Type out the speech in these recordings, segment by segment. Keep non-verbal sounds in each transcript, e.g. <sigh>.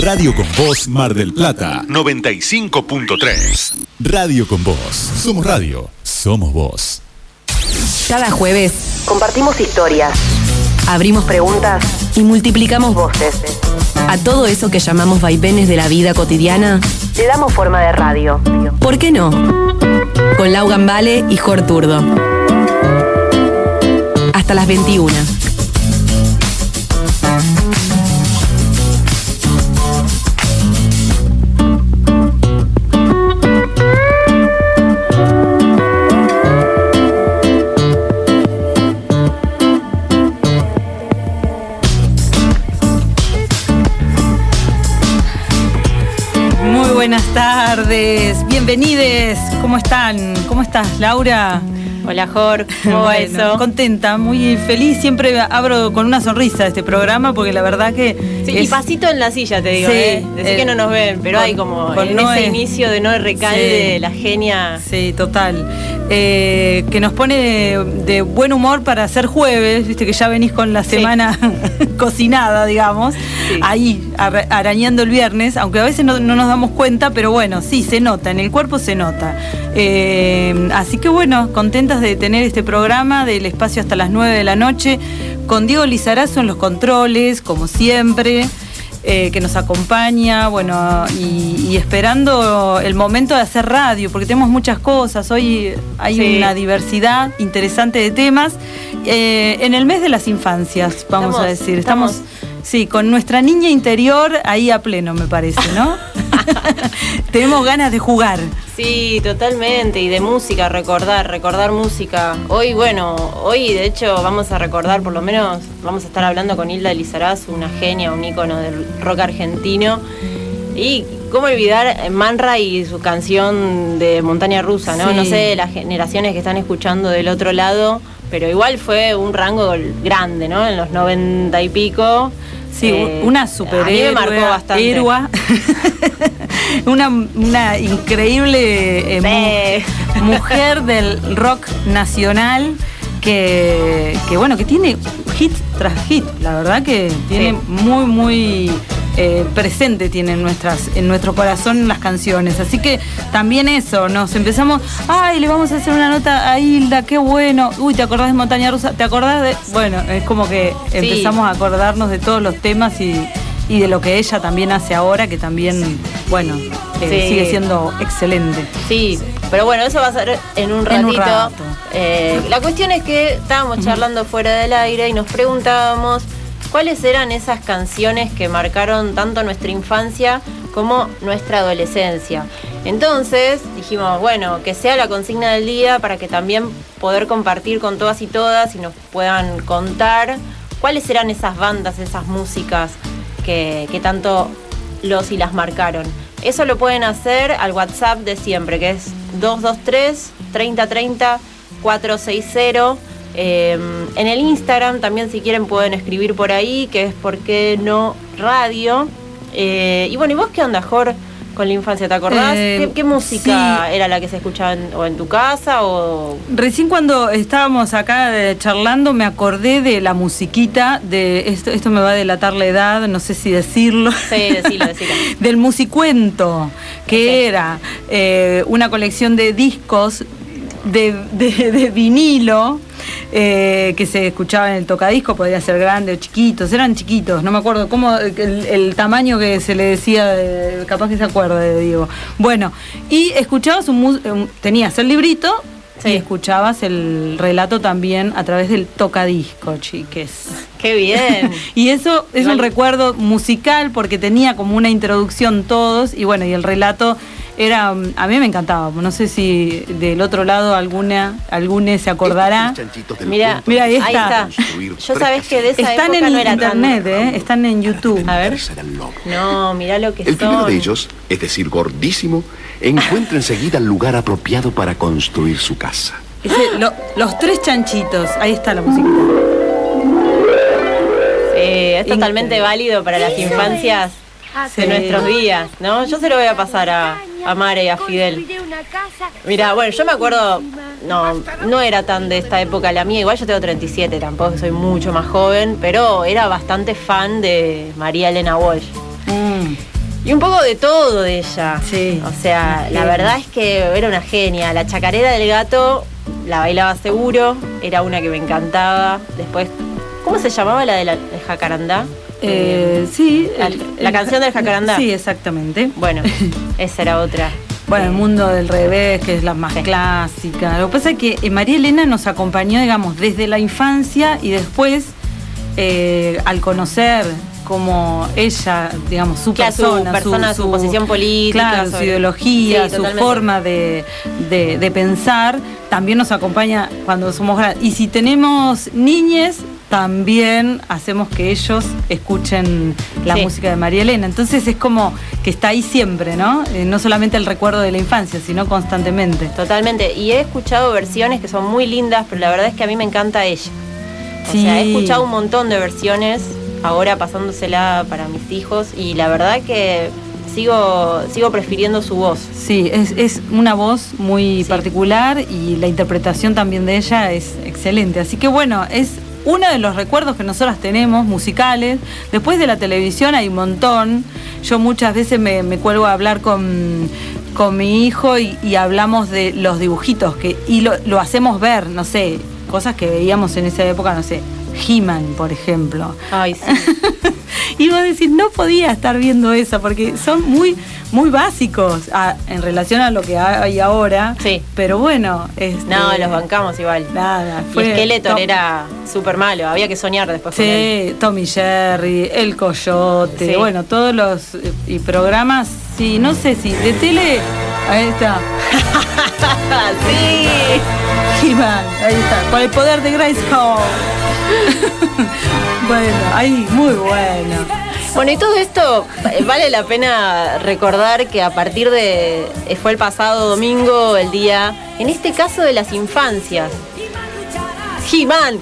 Radio con Voz Mar del Plata 95.3. Radio con Voz. Somos radio. Somos voz. Cada jueves compartimos historias, abrimos preguntas y multiplicamos voces. A todo eso que llamamos vaivenes de la vida cotidiana, le damos forma de radio. ¿Por qué no? Con Lau Gambale y Jor Turdo. Hasta las 21. Bienvenides. ¿Cómo están? ¿Cómo estás, Laura? Hola, Jor. ¿Cómo va Bueno, eso? Contenta, muy feliz. Siempre abro con una sonrisa este programa porque la verdad que. Y pasito en la silla, te digo, Sí, ¿eh? Decí eh, que no nos ven, pero con- hay como con en ese inicio de no recalde, Sí. la genia. Sí, total. Eh, que nos pone de, de buen humor para hacer jueves, viste que ya venís con la Sí. semana <laughs> cocinada, digamos, Sí. ahí ara- arañando el viernes, aunque a veces no, no nos damos cuenta, pero bueno, sí, se nota, en el cuerpo se nota. Eh, así que bueno, contentas de tener este programa del espacio hasta las 9 de la noche, con Diego Lizarazo en los controles, como siempre eh, que nos acompaña, bueno, y, y esperando el momento de hacer radio, porque tenemos muchas cosas, hoy hay Sí. una diversidad interesante de temas. Eh, en el mes de las infancias, vamos Estamos- a decir, estamos, estamos- sí, con nuestra niña interior ahí a pleno, me parece, ¿no? <laughs> <laughs> tenemos ganas de jugar. Sí, totalmente. Y de música, recordar, recordar música. Hoy, bueno, hoy de hecho vamos a recordar, por lo menos vamos a estar hablando con Hilda Lizaraz, una genia, un ícono del rock argentino. Y cómo olvidar Manra y su canción de Montaña Rusa, ¿no? Sí. No sé las generaciones que están escuchando del otro lado, pero igual fue un rango grande, ¿no? En los noventa y pico. Sí, Eh, una A superhéroe, mí me marcó bastante. héroa. <laughs> una, una increíble eh, Sí. mu- mujer del rock nacional que, que, bueno, que tiene hit tras hit. La verdad que tiene Sí. muy, muy eh, presente tiene en, nuestras, en nuestro corazón las canciones. Así que también eso, nos empezamos, ay, le vamos a hacer una nota a Hilda, qué bueno. Uy, ¿te acordás de Montaña Rusa? ¿Te acordás de...? Bueno, es como que empezamos a acordarnos de todos los temas y, y de lo que ella también hace ahora, que también, bueno, eh, Sí. sigue siendo excelente. Sí, pero bueno, eso va a ser en un ratito. En un rato. Eh, la cuestión es que estábamos charlando fuera del aire y nos preguntábamos cuáles eran esas canciones que marcaron tanto nuestra infancia como nuestra adolescencia. Entonces dijimos, bueno, que sea la consigna del día para que también poder compartir con todas y todas y nos puedan contar cuáles eran esas bandas, esas músicas que, tanto los y las marcaron. Eso lo pueden hacer al WhatsApp de siempre, que es 223 3030 460. Eh, en el Instagram también si quieren pueden escribir por ahí, que es por qué no radio. Eh, y bueno, ¿y vos qué onda, Jor, con la infancia? ¿Te acordás? Eh, ¿Qué, qué música sí. era la que se escuchaba en, o en tu casa o Recién cuando estábamos acá eh, charlando me acordé de la musiquita de esto, esto me va a delatar la edad, no sé si decirlo. Sí, decilo, decilo. <laughs> Del musicuento, que era una colección de discos de, de- de vinilo eh, que se escuchaba en el tocadisco, podía ser grande o chiquitos, eran chiquitos, no me acuerdo cómo el, el tamaño que se le decía, capaz que se acuerda de Diego. Bueno, y escuchabas un, tenías el librito Sí. y escuchabas el relato también a través del tocadisco, chiques. qué bien? <laughs> Y eso es Igual- un recuerdo musical porque tenía como una introducción todos y bueno, y el relato era, mm, a mí me encantaba, no sé si del otro lado alguna, alguna se acordará. Mira, Mira, ahí ahí está. está. Yo sabés que de esa Están época en no era internet, tan... ¿eh? están en YouTube. A ver. No, mirá lo que El primero son. de ellos, es decir, gordísimo, encuentra enseguida el lugar apropiado para construir su casa. Ese- lo- los tres chanchitos, ahí está la musiquita. Sí, es Increíble. totalmente válido para las infancias. De nuestros días, ¿no? Yo se lo voy a pasar a, a Mare y a Fidel. Mira, bueno, yo me acuerdo, no, no era tan de esta época la mía, igual yo tengo 37, tampoco soy mucho más joven, pero era bastante fan de María Elena Walsh. Mm. Y un poco de todo de ella. Sí. O sea, la verdad es que era una genia. La chacarera del gato la bailaba seguro, era una que me encantaba. Después, ¿cómo se llamaba la de la jacarandá? Eh, sí. La, canción del jacarandá. Sí, exactamente. Bueno, <laughs> esa era otra. Bueno, el mundo del revés, que es la más clásica. Lo que pasa es que eh, María Elena nos acompañó, digamos, desde la infancia y después, eh, al conocer como ella, digamos, su persona, su, posición política, su ideología, su forma de, pensar, también nos acompaña cuando somos grandes. Y si tenemos niñes, también hacemos que ellos escuchen la música de María Elena. Entonces es como que está ahí siempre, ¿no? Eh, no solamente el recuerdo de la infancia, sino constantemente. Totalmente. Y he escuchado versiones que son muy lindas, pero la verdad es que a mí me encanta ella. O sea, he escuchado un montón de versiones ahora pasándosela para mis hijos y la verdad que sigo, sigo prefiriendo su voz. Sí, es, una voz muy particular y la interpretación también de ella es excelente. Así que bueno, es uno de los recuerdos que nosotras tenemos musicales. Después de la televisión hay un montón. Yo muchas veces me, cuelgo a hablar con, con mi hijo y, hablamos de los dibujitos que, y lo, lo hacemos ver, no sé, cosas que veíamos en esa época, no sé, He-Man, por ejemplo. Ay, sí. <laughs> y vos decís, no podía estar viendo eso, porque son muy, muy básicos en relación a lo que hay ahora. Sí. Pero bueno. Este, no, los bancamos igual. Nada. Fue y Skeletor era súper malo, había que soñar después sí, con él. Tommy Jerry, El Coyote, bueno, todos los y programas, sí, no sé si de tele. Ahí está. <laughs> sí. He-Man, ahí está, con el poder de Grayskull. <laughs> bueno, ahí, muy bueno. Bueno, y todo esto eh, vale la pena recordar que a partir de. Eh, fue el pasado domingo, el día, en este caso de las infancias. He-Man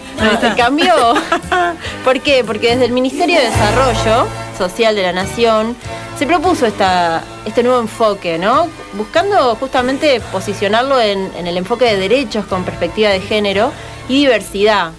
cambió. <laughs> ¿Por qué? Porque desde el Ministerio de Desarrollo Social de la Nación se propuso esta, este nuevo enfoque, ¿no? Buscando justamente posicionarlo en, en el enfoque de derechos con perspectiva de género y diversidad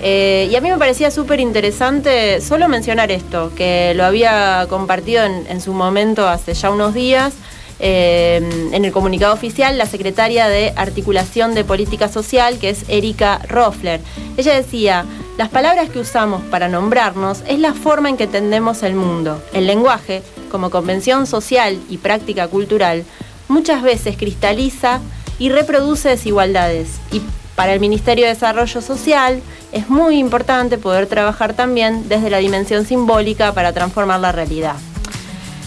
eh, y a mí me parecía súper interesante solo mencionar esto, que lo había compartido en, su momento hace ya unos días. Eh, en el comunicado oficial, la secretaria de Articulación de Política Social, que es Erika Roffler. Ella decía, las palabras que usamos para nombrarnos es la forma en que entendemos el mundo. El lenguaje, como convención social y práctica cultural, muchas veces cristaliza y reproduce desigualdades. Y para el Ministerio de Desarrollo Social, es muy importante poder trabajar también desde la dimensión simbólica para transformar la realidad.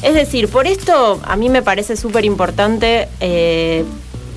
Es decir, por esto a mí me parece súper importante eh,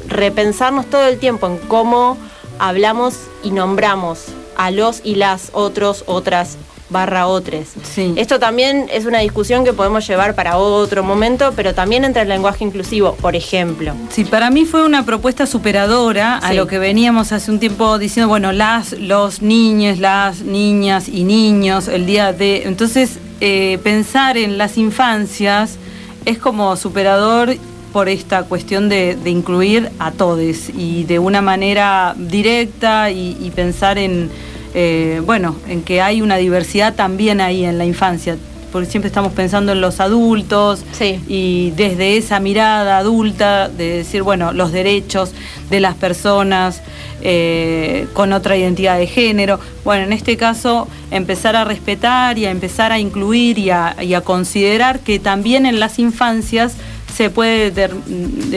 repensarnos todo el tiempo en cómo hablamos y nombramos a los y las otros, otras, barra otros. Esto también es una discusión que podemos llevar para otro momento, pero también entre el lenguaje inclusivo, por ejemplo. Sí, para mí fue una propuesta superadora a lo que veníamos hace un tiempo diciendo, bueno, las, los niños, las niñas y niños, el día de... Entonces, eh, pensar en las infancias es como superador por esta cuestión de, incluir a todos y de una manera directa y pensar en eh, bueno, en que hay una diversidad también ahí en la infancia, porque siempre estamos pensando en los adultos y desde esa mirada adulta de decir, bueno, los derechos de las personas eh, con otra identidad de género. Bueno, en este caso, empezar a respetar y a empezar a incluir y a, considerar que también en las infancias se puede,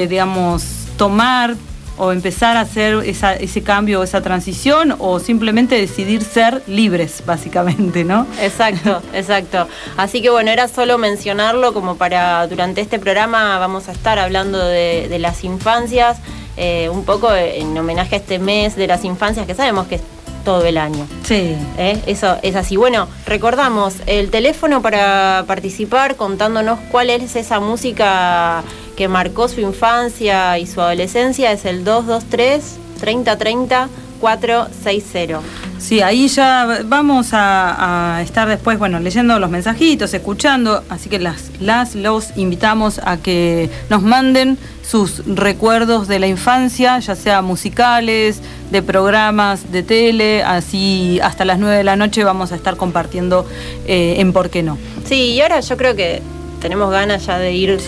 digamos, tomar o empezar a hacer ese cambio, esa transición, o simplemente decidir ser libres, <laughs> básicamente, ¿no? Exacto, exacto. Así que bueno, era solo mencionarlo como para, durante este programa vamos a estar hablando de, las infancias, eh, un poco en homenaje a este mes de las infancias, que sabemos que es todo el año. Sí. ¿Eh? Eso es así. Bueno, recordamos el teléfono para participar contándonos cuál es esa música que marcó su infancia y su adolescencia es el 223 3030 460. Sí, ahí ya vamos a, estar después, bueno, leyendo los mensajitos, escuchando, así que las, las, los invitamos a que nos manden sus recuerdos de la infancia, ya sea musicales, de programas de tele, así hasta las 9 de la noche vamos a estar compartiendo eh, en Por qué no. Sí, y ahora yo creo que tenemos ganas ya de ir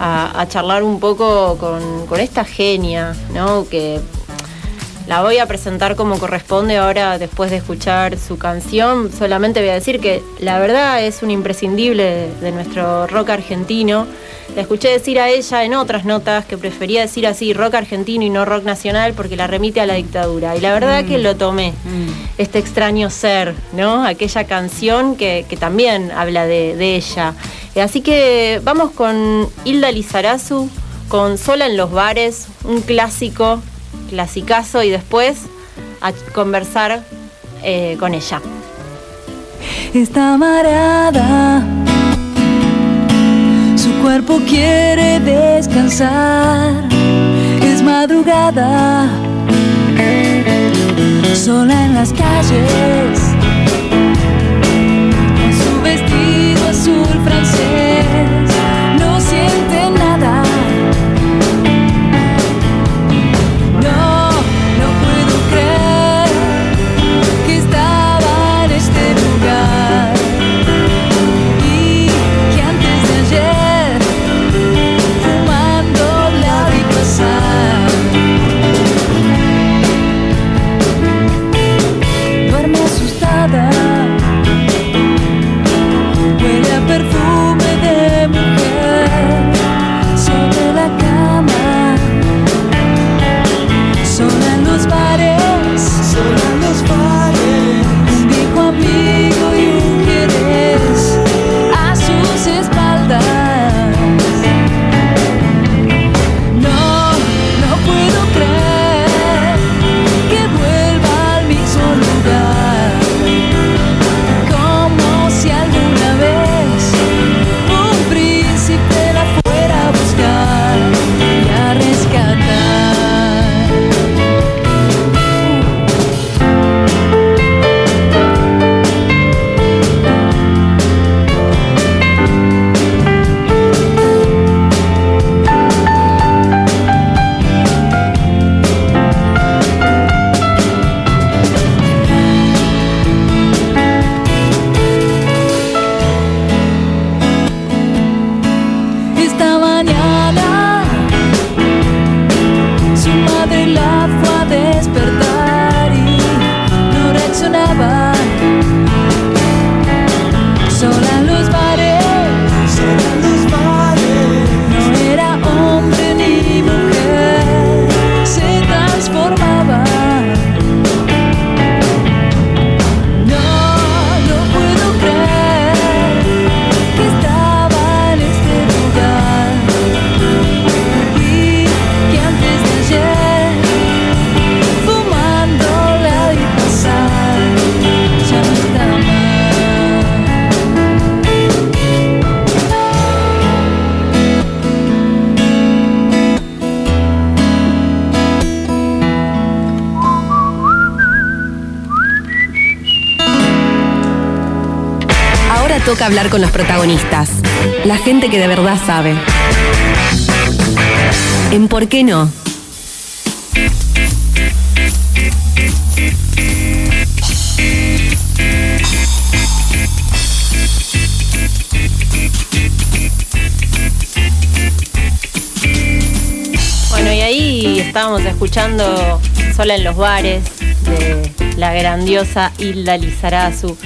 a, charlar un poco con, con esta genia, ¿no? Que la voy a presentar como corresponde ahora después de escuchar su canción. Solamente voy a decir que la verdad es un imprescindible de, nuestro rock argentino. La escuché decir a ella en otras notas que prefería decir así rock argentino y no rock nacional porque la remite a la dictadura. Y la verdad que mm. lo tomé, mm. este extraño ser, ¿no? Aquella canción que, también habla de, de ella. Así que vamos con Hilda Lizarazu, con Sola en los bares, un clásico clasicazo y después a conversar eh, con ella. Está mareada, su cuerpo quiere descansar, es madrugada, sola en las calles, con su vestido azul francés. Hablar con los protagonistas, la gente que de verdad sabe. En ¿Por qué no? Bueno, y ahí estábamos escuchando Sola en los bares de la grandiosa Hilda Lizarazu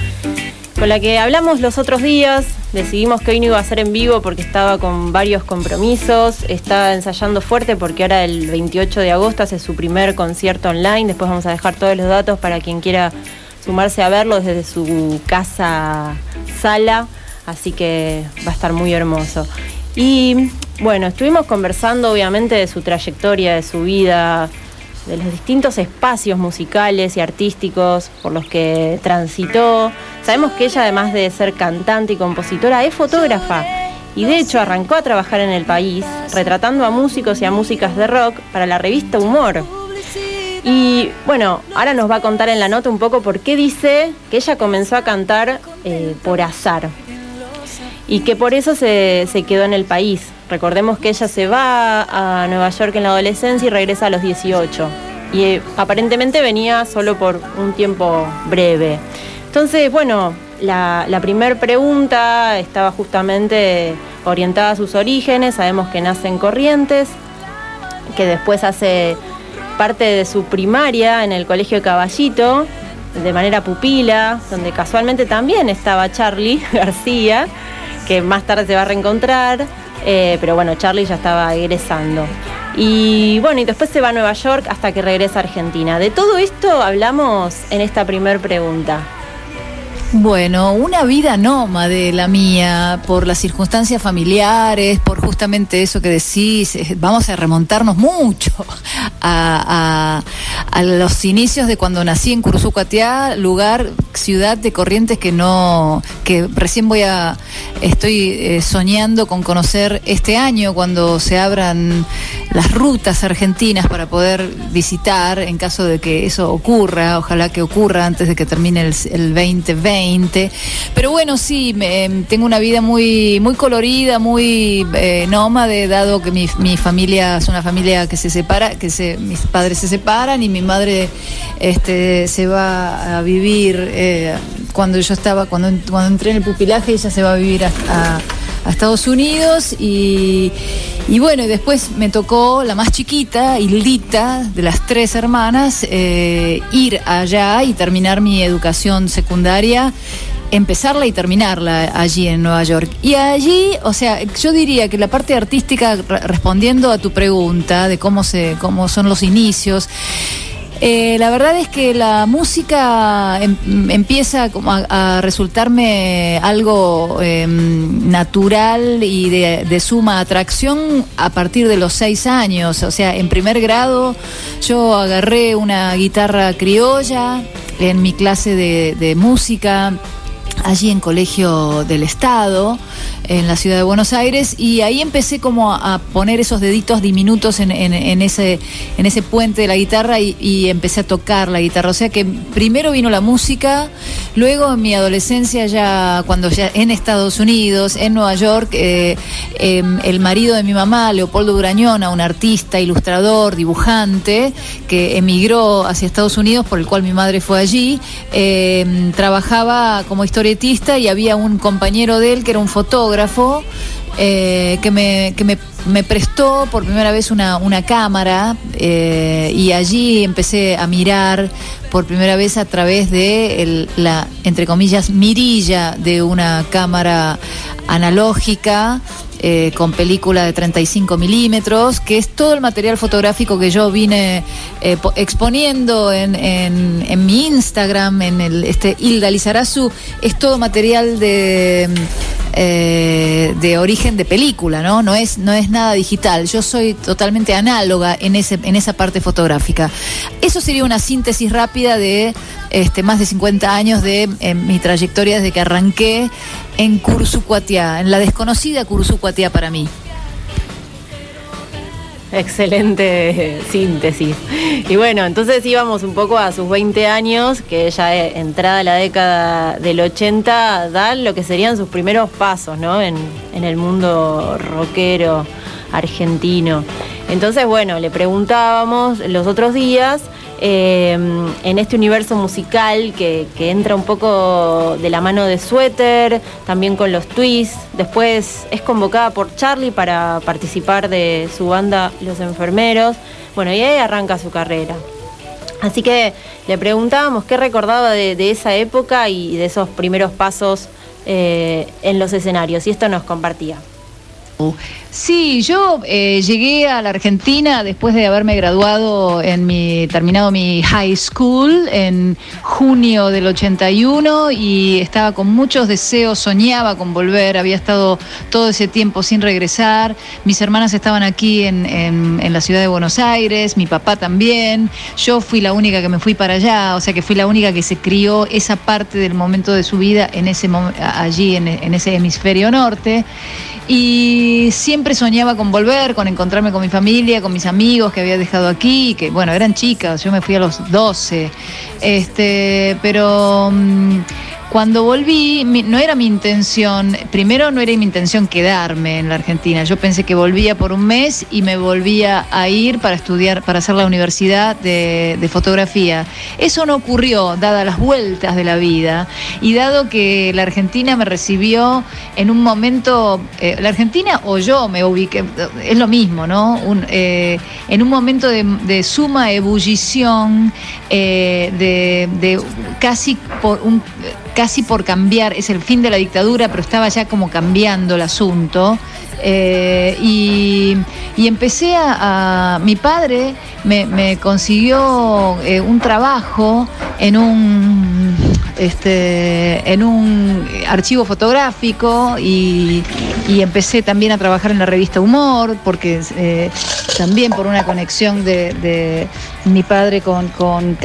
con la que hablamos los otros días. Decidimos que hoy no iba a ser en vivo porque estaba con varios compromisos. Está ensayando fuerte porque ahora el 28 de agosto hace su primer concierto online. Después vamos a dejar todos los datos para quien quiera sumarse a verlo desde su casa sala. Así que va a estar muy hermoso. Y bueno, estuvimos conversando obviamente de su trayectoria, de su vida, de los distintos espacios musicales y artísticos por los que transitó. Sabemos que ella, además de ser cantante y compositora, es fotógrafa y de hecho arrancó a trabajar en el país retratando a músicos y a músicas de rock para la revista Humor. Y bueno, ahora nos va a contar en la nota un poco por qué dice que ella comenzó a cantar eh, por azar y que por eso se, se quedó en el país. Recordemos que ella se va a Nueva York en la adolescencia y regresa a los 18. Y eh, aparentemente venía solo por un tiempo breve. Entonces, bueno, la, primera pregunta estaba justamente orientada a sus orígenes, sabemos que nace en Corrientes, que después hace parte de su primaria en el Colegio Caballito, de manera pupila, donde casualmente también estaba Charlie <laughs> García, que más tarde se va a reencontrar, eh, pero bueno, Charlie ya estaba egresando. Y bueno, y después se va a Nueva York hasta que regresa a Argentina. De todo esto hablamos en esta primer pregunta. Bueno, una vida nómade la mía, por las circunstancias familiares, por justamente eso que decís, eh, vamos a remontarnos mucho <laughs> a, los inicios de cuando nací en Cursucuatiá, lugar, ciudad de Corrientes que no, que recién voy a, estoy eh, soñando con conocer este año cuando se abran las rutas argentinas para poder visitar, en caso de que eso ocurra, ojalá que ocurra antes de que termine el, el 2020 pero bueno, sí, tengo una vida muy, muy colorida, muy eh, nómade, dado que mi, familia es una familia que se separa, que mis padres se separan y mi madre este, se va a vivir eh, cuando yo estaba, cuando, cuando entré en el pupilaje, ella se va a vivir a, Estados Unidos y, y bueno, después me tocó la más chiquita, Hildita, de las tres hermanas, eh, ir allá y terminar mi educación secundaria empezarla y terminarla allí en Nueva York. Y allí, o sea, yo diría que la parte artística, respondiendo a tu pregunta de cómo, se, cómo son los inicios, eh, la verdad es que la música em, empieza a, resultarme algo em, natural y de, suma atracción a partir de los seis años. O sea, en primer grado yo agarré una guitarra criolla en mi clase de música allí en Colegio del Estado en la ciudad de Buenos Aires y ahí empecé como a, poner esos deditos diminutos en, ese, en ese puente de la guitarra y, empecé a tocar la guitarra. O sea que primero vino la música, luego en mi adolescencia ya cuando ya en Estados Unidos, en Nueva York, eh, em, el marido de mi mamá, Leopoldo Durañona, un artista, ilustrador, dibujante, que emigró hacia Estados Unidos, por el cual mi madre fue allí, em, trabajaba como historietista y había un compañero de él que era un fotógrafo eh, que, me, que me, prestó por primera vez una, una cámara eh, y allí empecé a mirar por primera vez a través de la, entre comillas, mirilla de una cámara analógica eh, con película de 35 milímetros, que es todo el material fotográfico que yo vine exponiendo en, en, mi Instagram, en el este Hilda Lizarazu, es todo material de, eh, de origen de película, ¿no? No es, no es nada digital. Yo soy totalmente análoga en, ese, en esa parte fotográfica. Eso sería una síntesis rápida de este, más de 50 años de mi trayectoria desde que arranqué en Cursucuatiá, en la desconocida Cursucuatiá para mí. Excelente <laughs> síntesis. Y bueno, entonces íbamos un poco a sus 20 años, que ya entrada la década del 80, dan lo que serían sus primeros pasos, ¿no? En, en el mundo rockero argentino. Entonces, bueno, le preguntábamos los otros días eh, en este universo musical que, entra un poco de la mano de Suéter, también con los twists. Después es convocada por Charlie para participar de su banda Los Enfermeros. Bueno, y ahí arranca su carrera. Así que le preguntábamos qué recordaba de, esa época y de esos primeros pasos eh, en los escenarios. Y esto nos compartía. Sí, yo eh, llegué a la Argentina después de haberme graduado en mi terminado mi high school en junio del 81 y estaba con muchos deseos, soñaba con volver, había estado todo ese tiempo sin regresar. Mis hermanas estaban aquí en, en la ciudad de Buenos Aires, mi papá también. Yo fui la única que me fui para allá, o sea que fui la única que se crió esa parte del momento de su vida en ese allí en, en ese hemisferio norte y siempre soñaba con volver, con encontrarme con mi familia, con mis amigos que había dejado aquí, que bueno, eran chicas, yo me fui a los 12, este, pero mm, Cuando volví, no era mi intención, primero no era mi intención quedarme en la Argentina. Yo pensé que volvía por un mes y me volvía a ir para estudiar, para hacer la universidad de, fotografía. Eso no ocurrió, dadas las vueltas de la vida y dado que la Argentina me recibió en un momento, eh, la Argentina o yo me ubiqué, es lo mismo, ¿no? Eh, en un momento de, suma ebullición, eh, de, casi por un casi por cambiar, es el fin de la dictadura, pero estaba ya como cambiando el asunto. Eh, y, empecé a, Mi padre me, consiguió eh, un trabajo en un, este, en un archivo fotográfico y, empecé también a trabajar en la revista Humor, porque eh, también por una conexión de, mi padre con, con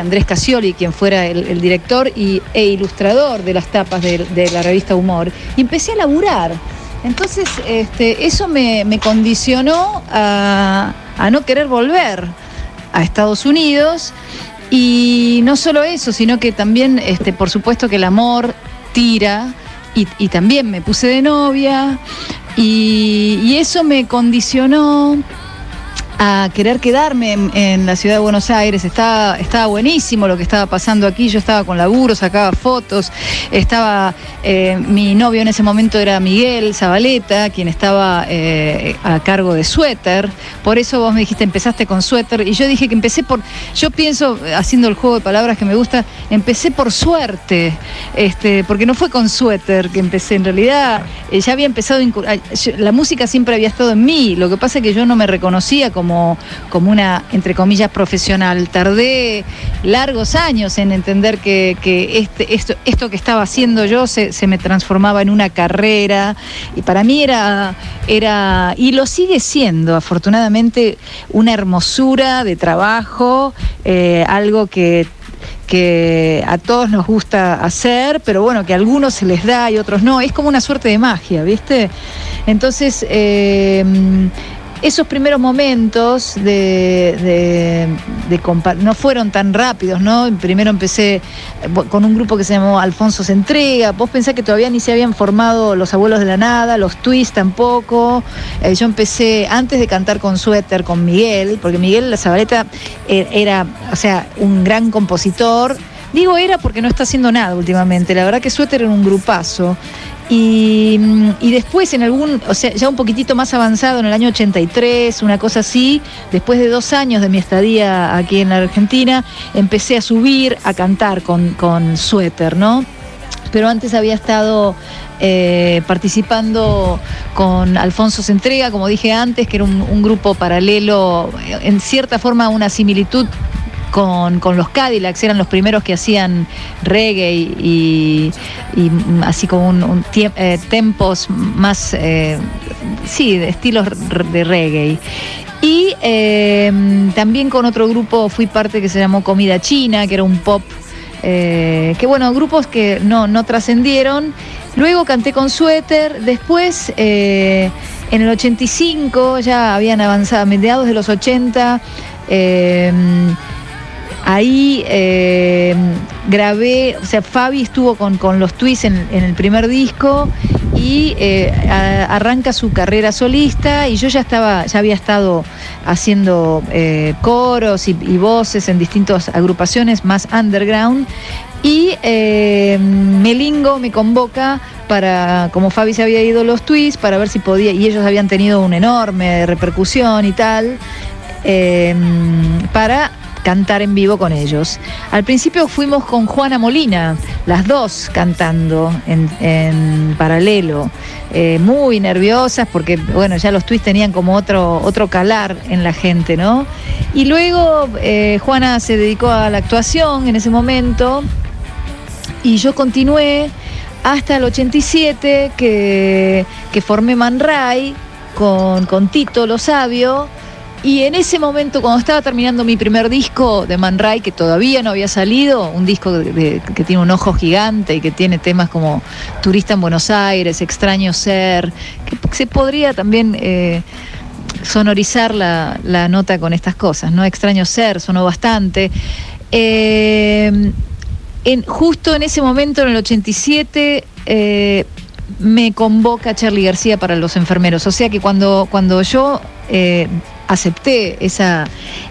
Andrés Casioli, quien fuera el, director y, e ilustrador de las tapas de, de la revista Humor. Y empecé a laburar. Entonces, este, eso me, condicionó a, no querer volver a Estados Unidos. Y no solo eso, sino que también, este, por supuesto, que el amor tira. Y, también me puse de novia. y eso me condicionó a querer quedarme en, la ciudad de Buenos Aires. Estaba, estaba buenísimo lo que estaba pasando aquí. Yo estaba con laburo, sacaba fotos. Estaba, eh, mi novio en ese momento era Miguel Zabaleta, quien estaba eh, a cargo de Suéter. Por eso vos me dijiste, empezaste con Suéter. Y yo dije que empecé por, yo pienso, haciendo el juego de palabras que me gusta, empecé por suerte. Este, porque no fue con Suéter que empecé. En realidad, eh, ya había empezado, la música siempre había estado en mí. Lo que pasa es que yo no me reconocía como como, una, entre comillas, profesional. Tardé largos años en entender que, este, esto, esto que estaba haciendo yo se, me transformaba en una carrera y para mí era, era, y lo sigue siendo, afortunadamente, una hermosura de trabajo, eh, algo que que a todos nos gusta hacer, pero bueno, que a algunos se les da y otros no. Es como una suerte de magia, ¿viste? Entonces, eh, esos primeros momentos de, no fueron tan rápidos, ¿no? Primero empecé eh, con un grupo que se llamó Alfonso se entrega. Vos pensás que todavía ni se habían formado los abuelos de la nada, los twists tampoco. Eh, yo empecé antes de cantar con Suéter, con Miguel, porque Miguel La Zabaleta eh, era, o sea, un gran compositor. Digo era porque no está haciendo nada últimamente. La verdad que Suéter era un grupazo. Y, después en algún, o sea, ya un poquitito más avanzado, en el año 83, una cosa así, después de dos años de mi estadía aquí en la Argentina, empecé a subir a cantar con, con suéter, ¿no? Pero antes había estado eh, participando con Alfonso Centrega, como dije antes, que era un, grupo paralelo, en cierta forma una similitud con, los Cadillacs, eran los primeros que hacían reggae y, así como un, eh, tempos más, eh, sí, de estilos de reggae. Y em, también con otro grupo fui parte que se llamó Comida China, que era un pop, eh, que bueno, grupos que no, no trascendieron. Luego canté con Suéter, después en el 85 ya habían avanzado, mediados de los 80, Ahí eh, grabé, o sea, Fabi estuvo con, los twists en, el primer disco y eh, arranca su carrera solista y yo ya estaba, ya había estado haciendo eh, coros y, voces en distintas agrupaciones más underground y Melingo me convoca para, como Fabi se había ido los twists, para ver si podía, y ellos habían tenido una enorme repercusión y tal, para cantar en vivo con ellos. Al principio fuimos con Juana Molina, las dos cantando en, paralelo, eh, muy nerviosas porque, bueno, ya los twists tenían como otro, otro calar en la gente, ¿no? Y luego eh, Juana se dedicó a la actuación en ese momento y yo continué hasta el 87 que, que formé Man Ray con, con Tito Lo Sabio y en ese momento, cuando estaba terminando mi primer disco de Man Ray, que todavía no había salido, un disco que tiene un ojo gigante y que tiene temas como Turista en Buenos Aires, Extraño Ser, que se podría también eh, sonorizar la, nota con estas cosas, ¿no? Extraño Ser, sonó bastante. Eh, justo en ese momento, en el 87, eh, me convoca Charlie García para los enfermeros. O sea que cuando, cuando yo acepté esa,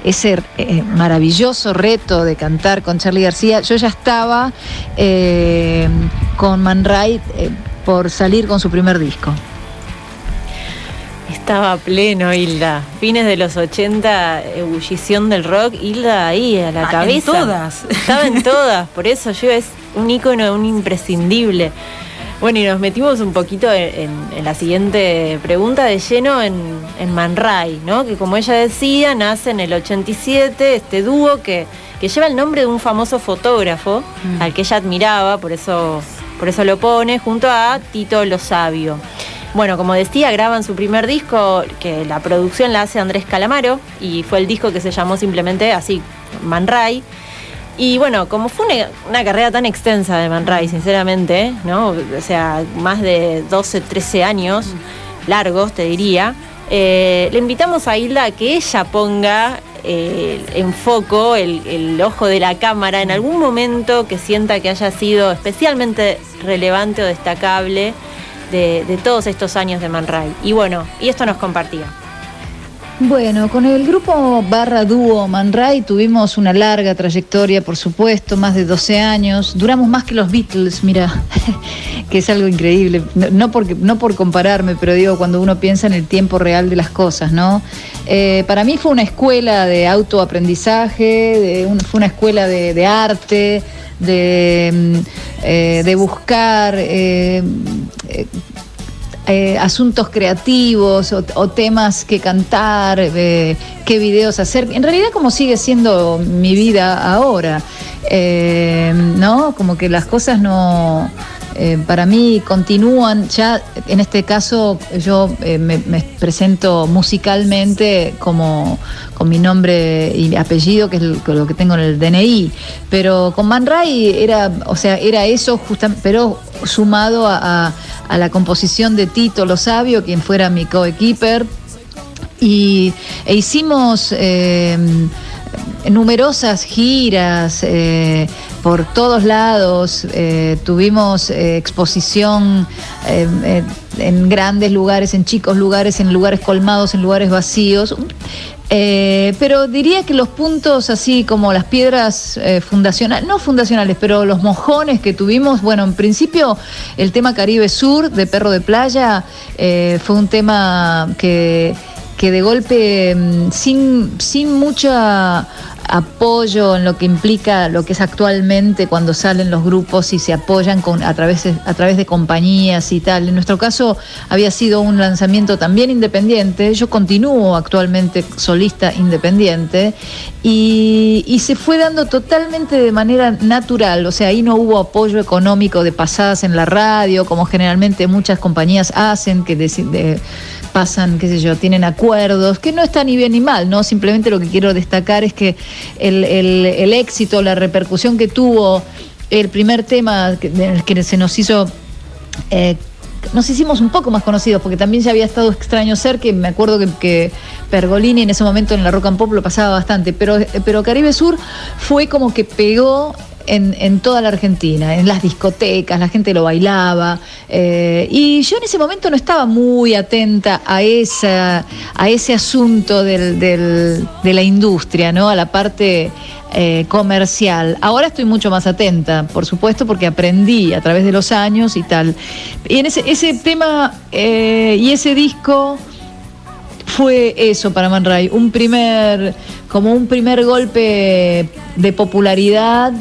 ese eh, maravilloso reto de cantar con Charlie García, yo ya estaba eh, con Man Ray eh, por salir con su primer disco. Estaba pleno, Hilda. Fines de los 80, ebullición del rock, Hilda ahí a la Ah, cabeza. en todas. Estaba en <laughs> todas, por eso yo es un ícono, un imprescindible. Bueno, y nos metimos un poquito en, la siguiente pregunta de lleno en, en Man Ray, ¿no? Que como ella decía, nace en el 87 este dúo que, que lleva el nombre de un famoso fotógrafo Mm. al que ella admiraba, por eso, por eso lo pone, junto a Tito Lo Sabio. Bueno, como decía, graban su primer disco, que la producción la hace Andrés Calamaro, y fue el disco que se llamó simplemente así, Man Ray. Y bueno, como fue una, carrera tan extensa de Man Ray, sinceramente, ¿no? O sea, más de 12, 13 años largos, te diría, eh, le invitamos a Hilda a que ella ponga eh, en foco el, el ojo de la cámara en algún momento que sienta que haya sido especialmente relevante o destacable de, de todos estos años de Man Ray. Y bueno, y esto nos compartía. Bueno, con el grupo barra dúo Man Ray tuvimos una larga trayectoria, por supuesto, más de 12 años. Duramos más que los Beatles, mira, <laughs> que es algo increíble. No, porque, no por compararme, pero digo, cuando uno piensa en el tiempo real de las cosas, ¿no? Eh, para mí fue una escuela de autoaprendizaje, fue una escuela de, arte, de, mm, eh, buscar... eh, eh, asuntos creativos o, o temas que cantar, eh, qué videos hacer. En realidad como sigue siendo mi vida ahora, eh, ¿no? Como que las cosas no... eh, para mí continúan, ya en este caso yo eh, me, presento musicalmente como con mi nombre y apellido, que es lo, que tengo en el DNI, pero con Man Ray era, o sea, era eso justamente, pero sumado a la composición de Tito Lo Sabio, quien fuera mi coequiper, y e hicimos eh, numerosas giras eh, por todos lados, eh, tuvimos eh, exposición en grandes lugares, en chicos lugares, en lugares colmados, en lugares vacíos. Pero diría que los puntos así como las piedras fundacionales, no fundacionales, pero los mojones que tuvimos, bueno, en principio el tema Caribe Sur de Perro de Playa fue un tema que, que de golpe, mm, sin, sin mucha apoyo en lo que implica lo que es actualmente cuando salen los grupos y se apoyan con, a, través a través de compañías y tal. En nuestro caso había sido un lanzamiento también independiente. Yo continúo actualmente solista independiente y, se fue dando totalmente de manera natural. O sea, ahí no hubo apoyo económico de pasadas en la radio, como generalmente muchas compañías hacen, que de- pasan, qué sé yo, tienen acuerdos, que no está ni bien ni mal, ¿no? Simplemente lo que quiero destacar es que el, el- éxito, la repercusión que tuvo el primer tema que, que se nos hizo. eh, nos hicimos un poco más conocidos porque también ya había estado extraño ser que me acuerdo que, que Pergolini en ese momento en la rock and pop lo pasaba bastante pero, pero Caribe Sur fue como que pegó en, en toda la Argentina, en las discotecas, la gente lo bailaba. eh, y yo en ese momento no estaba muy atenta a, esa, a ese asunto del- de la industria, ¿no? a la parte eh, comercial. Ahora estoy mucho más atenta, por supuesto, porque aprendí a través de los años y tal. Y en ese, ese tema eh, y ese disco fue eso para Man Ray, un primer, como un primer golpe de popularidad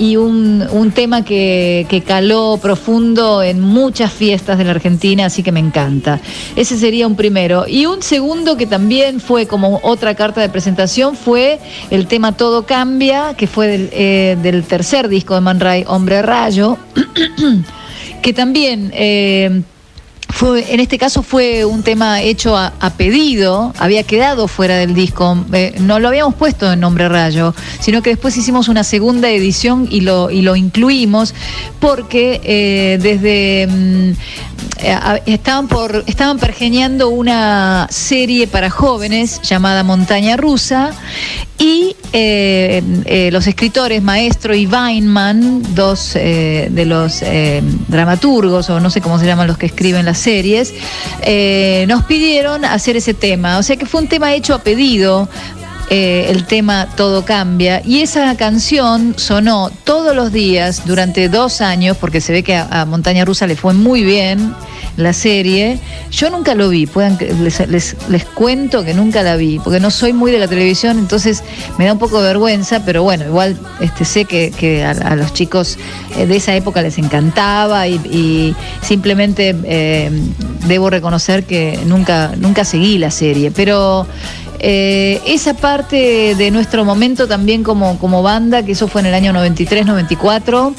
y un, un tema que, que caló profundo en muchas fiestas de la Argentina, así que me encanta. Ese sería un primero. Y un segundo que también fue como otra carta de presentación fue el tema Todo Cambia, que fue del, eh, tercer disco de Man Ray, Hombre Rayo, <clears throat> que también... eh, en este caso fue un tema hecho a, pedido, había quedado fuera del disco, eh, no lo habíamos puesto en nombre rayo, sino que después hicimos una segunda edición y lo, incluimos porque eh, desde, mm, estaban, por, estaban pergeñando una serie para jóvenes llamada Montaña Rusa y eh, los escritores Maestro y Weinman, dos de los dramaturgos, o no sé cómo se llaman los que escriben las series, nos pidieron hacer ese tema. O sea que fue un tema hecho a pedido eh, el tema Todo Cambia. Y esa canción sonó todos los días durante dos años, porque se ve que a, Montaña Rusa le fue muy bien la serie. Yo nunca lo vi, puedan, les, les, cuento que nunca la vi, porque no soy muy de la televisión, entonces me da un poco de vergüenza, pero bueno, igual este, sé que, a, los chicos eh, de esa época les encantaba y, simplemente eh, debo reconocer que nunca, nunca seguí la serie. Pero eh, esa parte de nuestro momento también como, como banda, que eso fue en el año 93-94,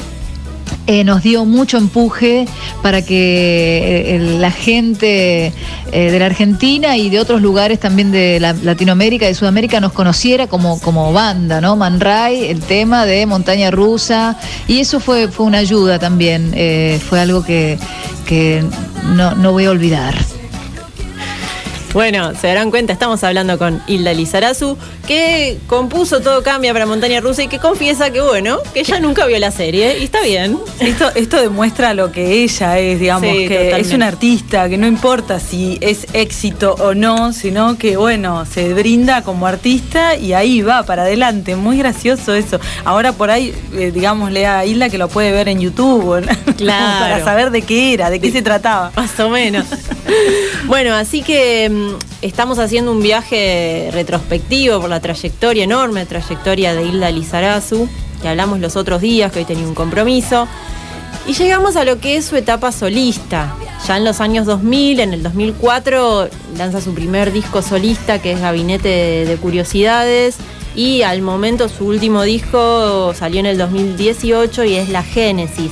eh, nos dio mucho empuje para que eh, la gente de la Argentina y de otros lugares también de Latinoamérica, de Sudamérica, nos conociera como, como banda, ¿no? Man Ray, el tema de Montaña Rusa, y eso fue, fue una ayuda también, fue algo que, no, no voy a olvidar. Bueno, se darán cuenta, estamos hablando con Hilda Lizarazu, que compuso Todo Cambia para Montaña Rusa y que confiesa que, bueno, que ella nunca vio la serie y está bien. Esto, esto demuestra lo que ella es, digamos, que es una artista, que no importa si es éxito o no, sino que, bueno, se brinda como artista y ahí va para adelante. Muy gracioso eso. Ahora por ahí, eh, digámosle a Hilda que lo puede ver en YouTube, <laughs> claro. para saber de qué era, de qué se trataba. Más o menos. <laughs> bueno, así que mm, estamos haciendo un viaje retrospectivo por la trayectoria, enorme trayectoria de Hilda Lizarazu, que hablamos los otros días, que hoy tenía un compromiso. Y llegamos a lo que es su etapa solista. Ya en los años 2000, en el 2004, lanza su primer disco solista, que es Gabinete de Curiosidades. Y al momento su último disco salió en el 2018 y es La Génesis.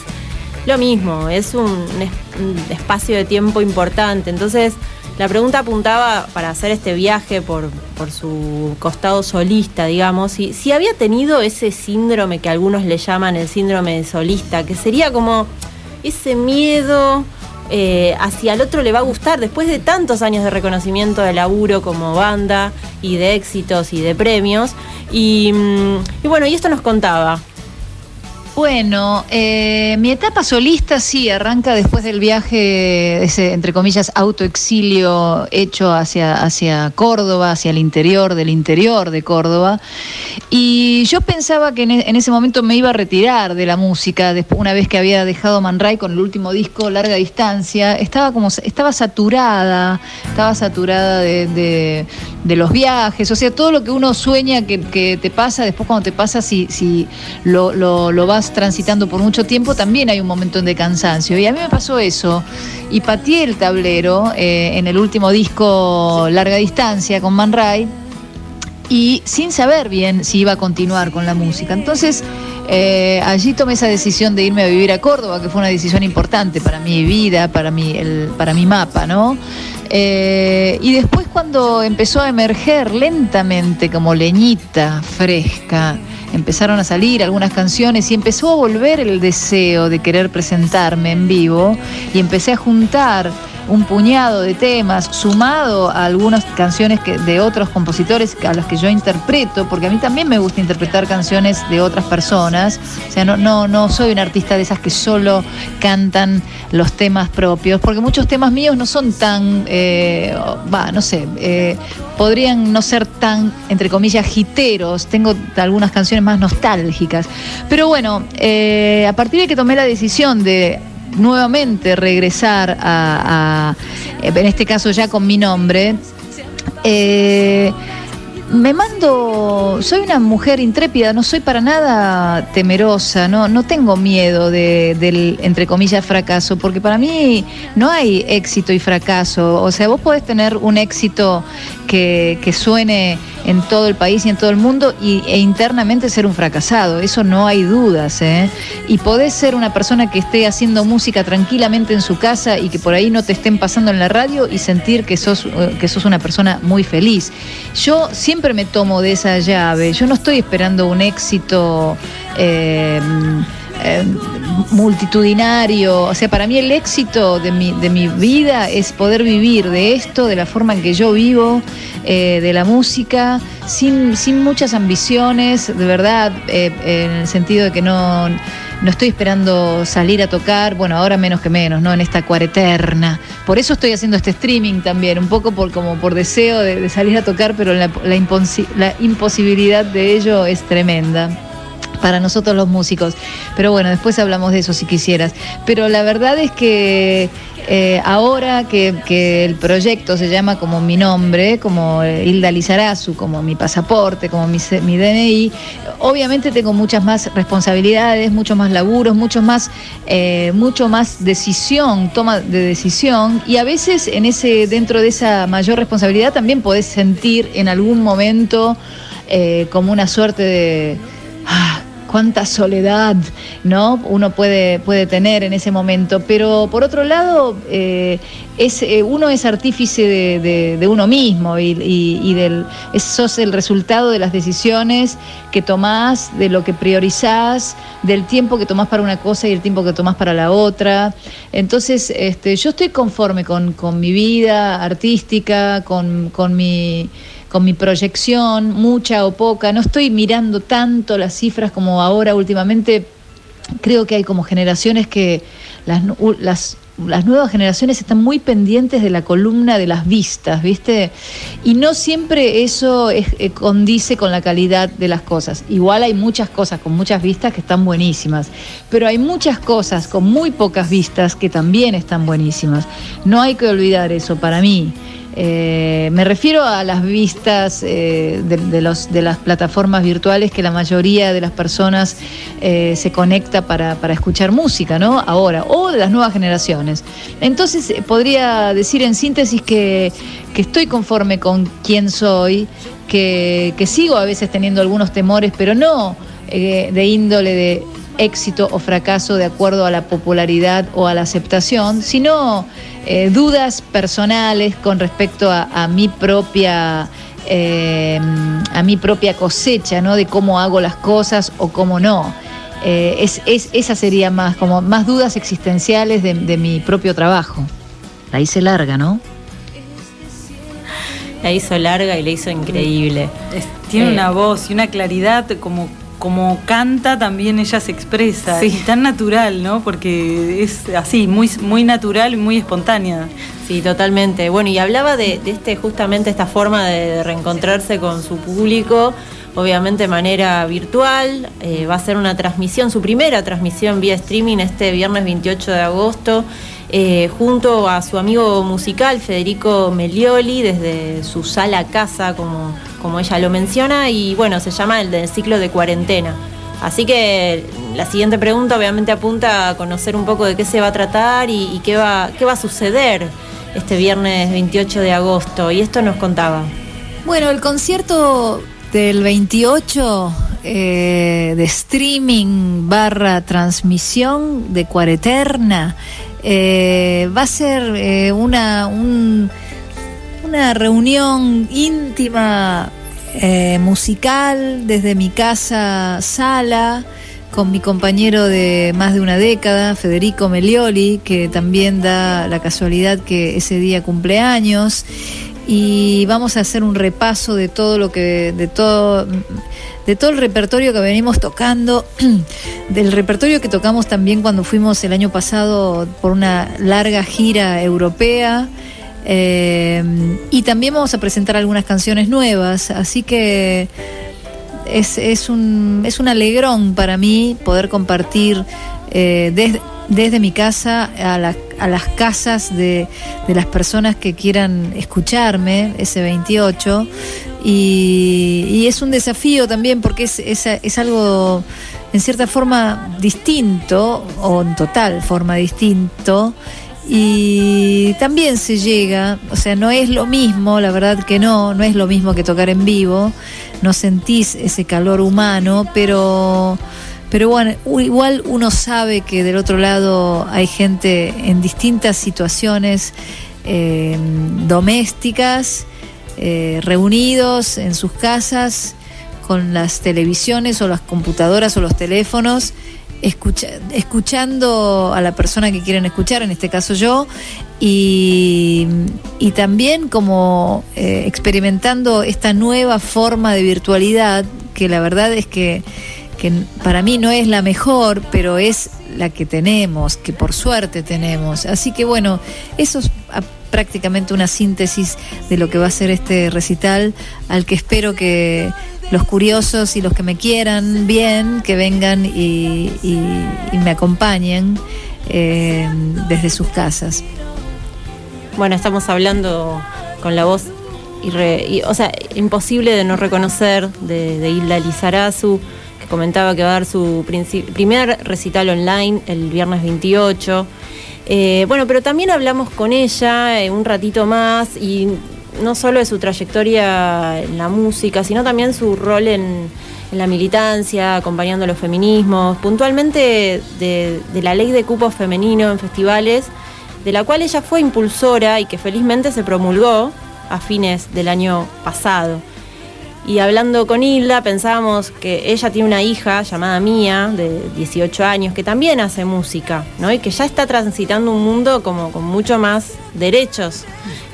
Lo mismo, es un, un espacio de tiempo importante. Entonces, la pregunta apuntaba para hacer este viaje por, su costado solista, digamos, si, si había tenido ese síndrome que algunos le llaman el síndrome de solista, que sería como ese miedo eh, hacia el otro le va a gustar después de tantos años de reconocimiento de laburo como banda y de éxitos y de premios. Y, mm, y bueno, y esto nos contaba. Bueno, eh, mi etapa solista sí arranca después del viaje, ese, entre comillas, autoexilio hecho hacia, hacia Córdoba, hacia el interior del interior de Córdoba. Y yo pensaba que en, e, ese momento me iba a retirar de la música, después, una vez que había dejado Man Ray con el último disco, Larga Distancia. Estaba como, estaba saturada, estaba saturada de, los viajes, o sea, todo lo que uno sueña que, te pasa, después cuando te pasa, si, si lo, lo, lo vas transitando por mucho tiempo, también hay un momento de cansancio. Y a mí me pasó eso. Y pateé el tablero eh, en el último disco Larga Distancia con Man Ray y sin saber bien si iba a continuar con la música. Entonces, eh, allí tomé esa decisión de irme a vivir a Córdoba, que fue una decisión importante para mi vida, para mi, el, para mi mapa, ¿no? Eh, y después cuando empezó a emerger lentamente como leñita fresca, empezaron a salir algunas canciones y empezó a volver el deseo de querer presentarme en vivo y empecé a juntar un puñado de temas, sumado a algunas canciones que, de otros compositores a los que yo interpreto, porque a mí también me gusta interpretar canciones de otras personas. O sea, no, no, no soy una artista de esas que solo cantan los temas propios, porque muchos temas míos no son tan, eh, no sé, eh, podrían no ser tan, entre comillas, jiteros. Tengo algunas canciones más nostálgicas. Pero bueno, eh, a partir de que tomé la decisión de nuevamente regresar a, en este caso ya con mi nombre, eh, me mando, soy una mujer intrépida, no soy para nada temerosa, no, no tengo miedo del, entre comillas, fracaso, porque para mí no hay éxito y fracaso. O sea, vos podés tener un éxito que, que suene en todo el país y en todo el mundo y, e internamente ser un fracasado, eso no hay dudas. ¿eh? Y podés ser una persona que esté haciendo música tranquilamente en su casa y que por ahí no te estén pasando en la radio y sentir que sos, eh, que sos una persona muy feliz. Yo siempre me tomo de esa llave, yo no estoy esperando un éxito. Eh, multitudinario. O sea, para mí el éxito de mi, de mi vida es poder vivir de esto, de la forma en que yo vivo, eh, de la música, sin, sin muchas ambiciones, de verdad, eh, en el sentido de que no no estoy esperando salir a tocar, bueno, ahora menos que menos, ¿no? En esta cuareterna. Por eso estoy haciendo este streaming también, un poco por, como por deseo de, salir a tocar, pero la, la imposibilidad de ello es tremenda para nosotros los músicos. Pero bueno, después hablamos de eso si quisieras. Pero la verdad es que eh, ahora que, el proyecto se llama como mi nombre, como Hilda Lizarazu, como mi pasaporte, como mi, DNI, obviamente tengo muchas más responsabilidades, muchos más laburos, mucho más, eh, mucho más decisión, toma de decisión, y a veces en ese, dentro de esa mayor responsabilidad también podés sentir en algún momento eh, como una suerte de ah, cuánta soledad ¿no? uno puede, puede tener en ese momento. Pero por otro lado, eh, es, eh, uno es artífice de, uno mismo y, del, sos el resultado de las decisiones que tomás, de lo que priorizás, del tiempo que tomás para una cosa y el tiempo que tomás para la otra. Entonces, este, yo estoy conforme con, mi vida artística, con, con mi con mi proyección, mucha o poca. No estoy mirando tanto las cifras como ahora últimamente. Creo que hay como generaciones que las, nuevas generaciones están muy pendientes de la columna de las vistas, ¿viste? Y no siempre eso es, eh, condice con la calidad de las cosas. Igual hay muchas cosas con muchas vistas que están buenísimas, pero hay muchas cosas con muy pocas vistas que también están buenísimas. No hay que olvidar eso para mí. Eh, me refiero a las vistas eh, de, las plataformas virtuales que la mayoría de las personas eh, se conecta para, escuchar música, ¿no? Ahora, o de las nuevas generaciones. Entonces, podría decir en síntesis que, estoy conforme con quién soy, que, sigo a veces teniendo algunos temores, pero no de índole de éxito o fracaso de acuerdo a la popularidad o a la aceptación, sino eh, dudas personales con respecto a, mi propia eh, a mi propia cosecha, ¿no? De cómo hago las cosas o cómo no. Eh, es, esa sería más, como más dudas existenciales de, de mi propio trabajo. La hice larga, ¿no? La hizo larga y la hizo increíble. tiene una voz y una claridad como como canta también ella se expresa. Y tan natural, ¿no? Porque es así, muy, muy natural y muy espontánea. Sí, totalmente. Bueno, y hablaba de, este, justamente esta forma de reencontrarse con su público, obviamente de manera virtual. Eh, va a ser una transmisión, su primera transmisión vía streaming este viernes 28 de agosto. Eh, junto a su amigo musical Federico Melioli desde su sala casa, como, como ella lo menciona, y bueno, se llama el del ciclo de cuarentena. Así que la siguiente pregunta obviamente apunta a conocer un poco de qué se va a tratar y, qué, va, qué va a suceder este viernes 28 de agosto. Y esto nos contaba. Bueno, el concierto del 28 eh, de streaming barra transmisión de Cuareterna eh, va a ser eh, una, una reunión íntima musical desde mi casa sala con mi compañero de más de una década, Federico Melioli, que también da la casualidad que ese día cumpleaños y vamos a hacer un repaso de todo lo que de todo de todo el repertorio que venimos tocando, <clears throat> del repertorio que tocamos también cuando fuimos el año pasado por una larga gira europea. Eh, y también vamos a presentar algunas canciones nuevas, así que es, un, es un alegrón para mí poder compartir eh, desde, desde mi casa a, a las casas de, de, las personas que quieran escucharme ese 28 y, es un desafío también porque es, es, algo en cierta forma distinto o en total forma distinto y también se llega, o sea, no es lo mismo, la verdad que no, no es lo mismo que tocar en vivo, no sentís ese calor humano, pero, pero bueno, igual uno sabe que del otro lado hay gente en distintas situaciones eh, domésticas eh, reunidos en sus casas con las televisiones o las computadoras o los teléfonos escuchando a la persona que quieren escuchar, en este caso yo, y, también como eh, experimentando esta nueva forma de virtualidad, que la verdad es que, que para mí no es la mejor, pero es la que tenemos, que por suerte tenemos. Así que bueno, eso es prácticamente una síntesis de lo que va a ser este recital, al que espero que los curiosos y los que me quieran bien, que vengan y, me acompañen eh, desde sus casas. Bueno, estamos hablando con la voz, o sea, imposible de no reconocer de, de Hilda Lizarazu, comentaba que va a dar su primer recital online el viernes 28. Eh, bueno, pero también hablamos con ella eh, un ratito más y no solo de su trayectoria en la música, sino también su rol en, la militancia, acompañando los feminismos, puntualmente de, la ley de cupo femenino en festivales, de la cual ella fue impulsora y que felizmente se promulgó a fines del año pasado. Y hablando con Hilda, pensábamos que ella tiene una hija llamada Mía, de 18 años, que también hace música, ¿no? Y que ya está transitando un mundo como con mucho más derechos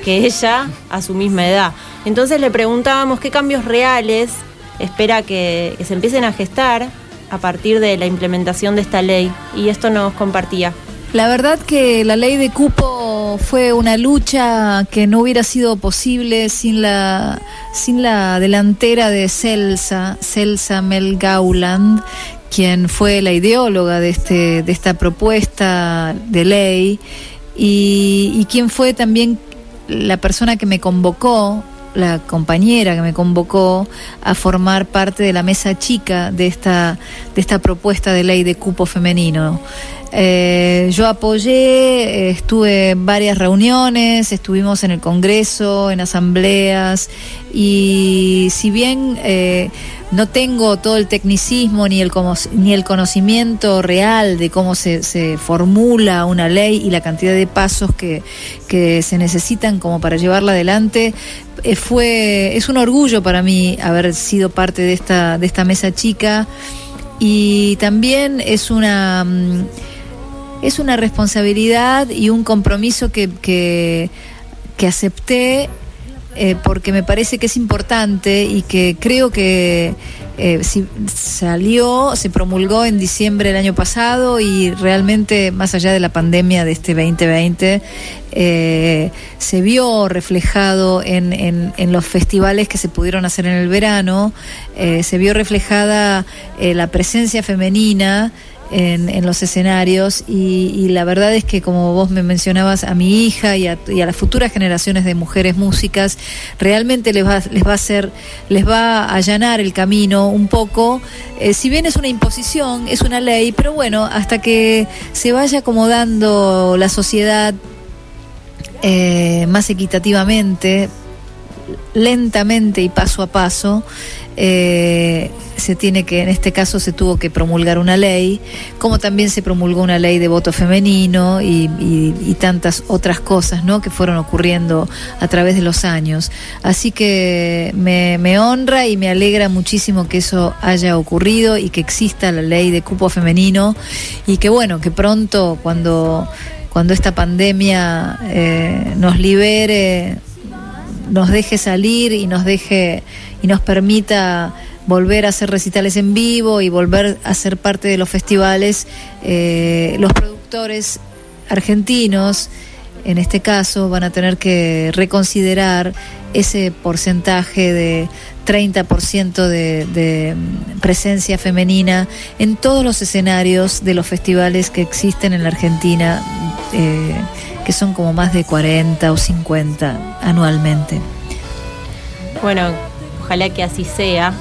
que ella a su misma edad. Entonces le preguntábamos qué cambios reales espera que, que se empiecen a gestar a partir de la implementación de esta ley. Y esto nos compartía. La verdad que la ley de cupo fue una lucha que no hubiera sido posible sin la, sin la delantera de Celsa, Celsa Mel Gauland, quien fue la ideóloga de, este, de esta propuesta de ley y, y quien fue también la persona que me convocó la compañera que me convocó a formar parte de la mesa chica de esta, de esta propuesta de ley de cupo femenino. Eh, yo apoyé, estuve en varias reuniones, estuvimos en el Congreso, en asambleas, y si bien eh, no tengo todo el tecnicismo ni el, ni el conocimiento real de cómo se, formula una ley y la cantidad de pasos que, que se necesitan como para llevarla adelante, eh, fue, es un orgullo para mí haber sido parte de esta, de esta mesa chica. Y también es una... Mm, es una responsabilidad y un compromiso que, que, acepté eh, porque me parece que es importante y que creo que eh, salió, se promulgó en diciembre del año pasado y realmente más allá de la pandemia de este 2020, eh, se vio reflejado en, en, los festivales que se pudieron hacer en el verano, se vio reflejada la presencia femenina en, los escenarios y, la verdad es que como vos me mencionabas a mi hija y a, las futuras generaciones de mujeres músicas realmente les va, les va a hacer les va a allanar el camino un poco. Eh, si bien es una imposición es una ley pero bueno hasta que se vaya acomodando la sociedad eh, más equitativamente lentamente y paso a paso eh, se tiene que, en este caso se tuvo que promulgar una ley, como también se promulgó una ley de voto femenino y, tantas otras cosas ¿no? que fueron ocurriendo a través de los años. Así que me, honra y me alegra muchísimo que eso haya ocurrido y que exista la ley de cupo femenino y que bueno, que pronto cuando, cuando esta pandemia eh, nos libere, nos deje salir y nos deje y nos permita volver a hacer recitales en vivo y volver a ser parte de los festivales, eh, los productores argentinos, en este caso, van a tener que reconsiderar ese porcentaje de 30% de, de presencia femenina en todos los escenarios de los festivales que existen en la Argentina, eh, que son como más de 40 o 50 anualmente. Bueno, ojalá que así sea.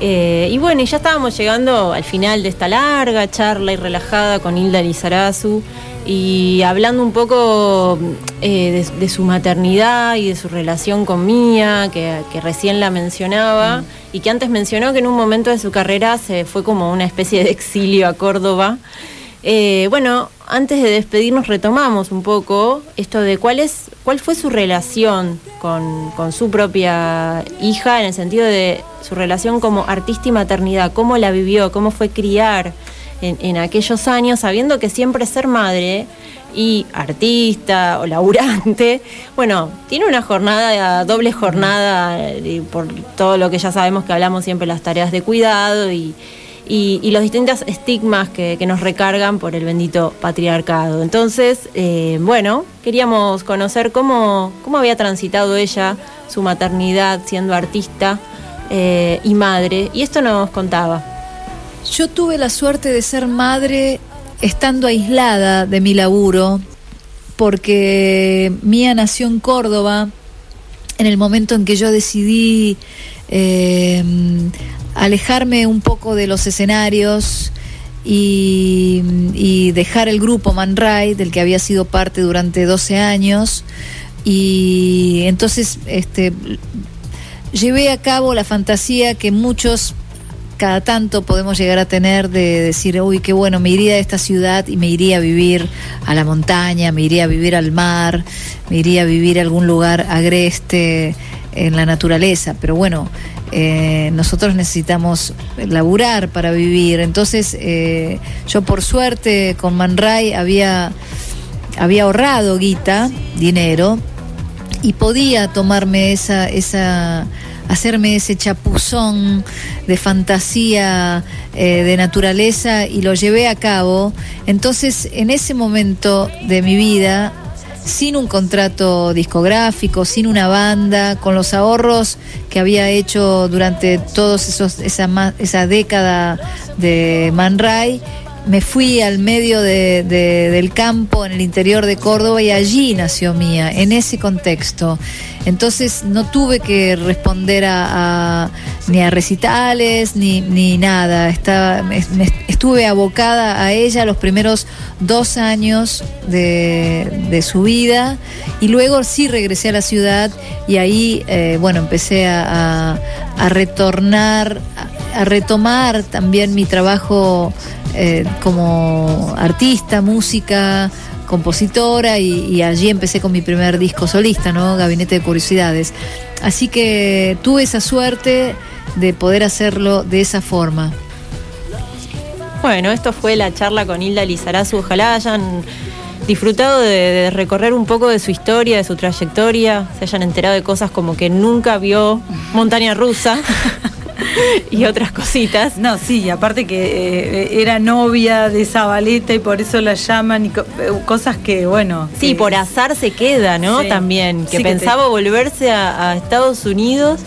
Eh, y bueno, ya estábamos llegando al final de esta larga charla y relajada con Hilda Lizarazu y hablando un poco eh, de, su maternidad y de su relación con Mía, que, recién la mencionaba, mm. y que antes mencionó que en un momento de su carrera se fue como una especie de exilio a Córdoba. Eh, bueno, antes de despedirnos retomamos un poco esto de cuál es, cuál fue su relación con, con, su propia hija, en el sentido de su relación como artista y maternidad, cómo la vivió, cómo fue criar en, en aquellos años, sabiendo que siempre ser madre y artista o laburante, <laughs> bueno, tiene una jornada, doble jornada, eh, por todo lo que ya sabemos que hablamos siempre las tareas de cuidado y, y, los distintos estigmas que, nos recargan por el bendito patriarcado. Entonces, eh, bueno, queríamos conocer cómo, cómo había transitado ella su maternidad siendo artista eh, y madre, y esto nos contaba. Yo tuve la suerte de ser madre estando aislada de mi laburo, porque Mía nació en Córdoba en el momento en que yo decidí eh, alejarme un poco de los escenarios y, dejar el grupo Man Ray, del que había sido parte durante 12 años. Y entonces este, llevé a cabo la fantasía que muchos cada tanto podemos llegar a tener de decir, uy, qué bueno, me iría de esta ciudad y me iría a vivir a la montaña, me iría a vivir al mar, me iría a vivir a algún lugar agreste en la naturaleza. Pero bueno, eh, nosotros necesitamos laburar para vivir. Entonces, eh, yo por suerte con Man Ray había, había ahorrado guita, dinero, y podía tomarme esa, esa hacerme ese chapuzón de fantasía eh, de naturaleza y lo llevé a cabo. Entonces, en ese momento de mi vida, sin un contrato discográfico, sin una banda, con los ahorros que había hecho durante esos esa, esa década de Man Ray, me fui al medio del campo en el interior de Córdoba y allí nació Mía, en ese contexto. Entonces no tuve que responder a, ni a recitales ni, ni nada. Estaba, estuve abocada a ella los primeros dos años de, su vida y luego sí regresé a la ciudad y ahí, eh, bueno, empecé a, a retornar, a retomar también mi trabajo eh, como artista, música, compositora y, allí empecé con mi primer disco solista, ¿no? Gabinete de Curiosidades. Así que tuve esa suerte de poder hacerlo de esa forma. Bueno, esto fue la charla con Hilda Lizarazu. Ojalá hayan disfrutado de, recorrer un poco de su historia, de su trayectoria, se hayan enterado de cosas como que nunca vio montaña rusa. <laughs> <laughs> y otras cositas. No, sí, aparte que eh, era novia de Zabaleta y por eso la llaman y eh, cosas que, bueno. Sí, por azar se queda, ¿no? También, que pensaba volverse a, Estados Unidos.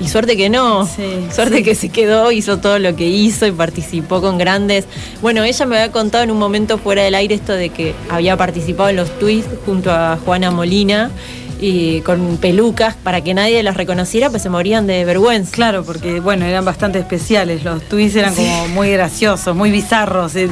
Y suerte que no, suerte que se quedó, hizo todo lo que hizo y participó con grandes. Bueno, ella me había contado en un momento fuera del aire esto de que había participado en los tweets junto a Juana Molina y con pelucas para que nadie las reconociera, pues se morían de vergüenza. Claro, porque bueno, eran bastante especiales, los tweets eran como muy graciosos, muy bizarros, eh,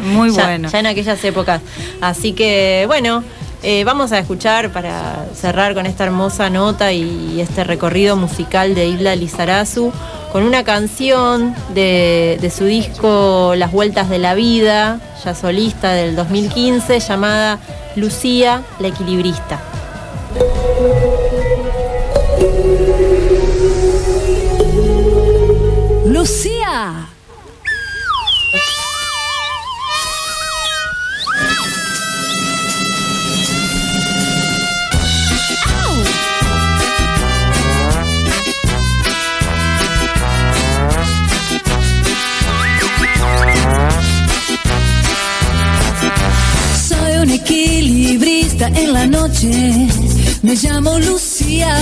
muy buenos. Ya en aquellas épocas. Así que bueno, eh, vamos a escuchar para cerrar con esta hermosa nota y este recorrido musical de Isla Lizarazu con una canción de, de, su disco Las Vueltas de la Vida, ya solista del 2015, llamada Lucía la Equilibrista. Lucía. Soy un equilibrista en la noche me llamo Lucía.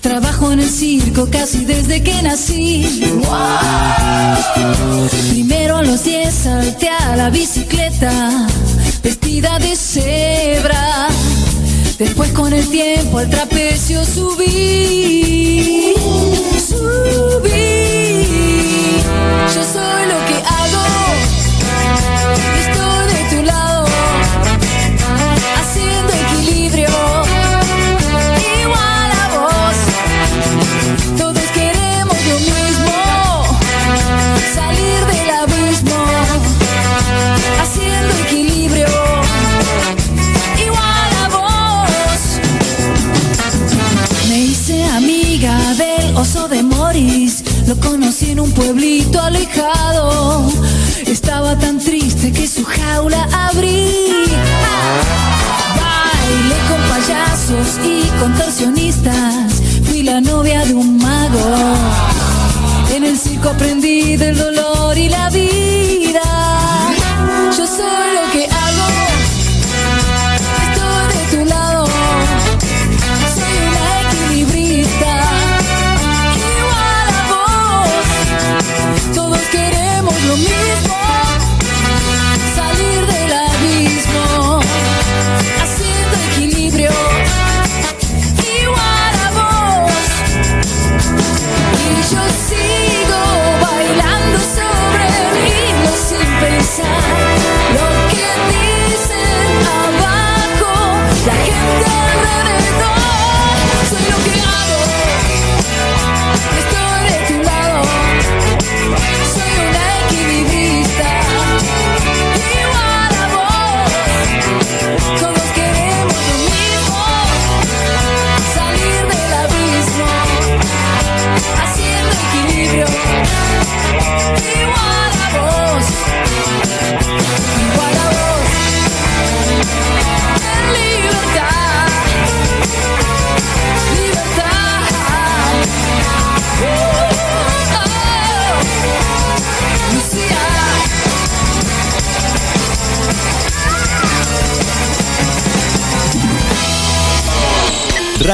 Trabajo en el circo casi desde que nací. Primero a los 10 salté a la bicicleta, vestida de cebra. Después con el tiempo al trapecio subí. Subí. Estaba tan triste que su jaula abrí. Bailé con payasos y contorsionistas. Fui la novia de un mago. En el circo aprendí del dolor y la vida. Lo mismo.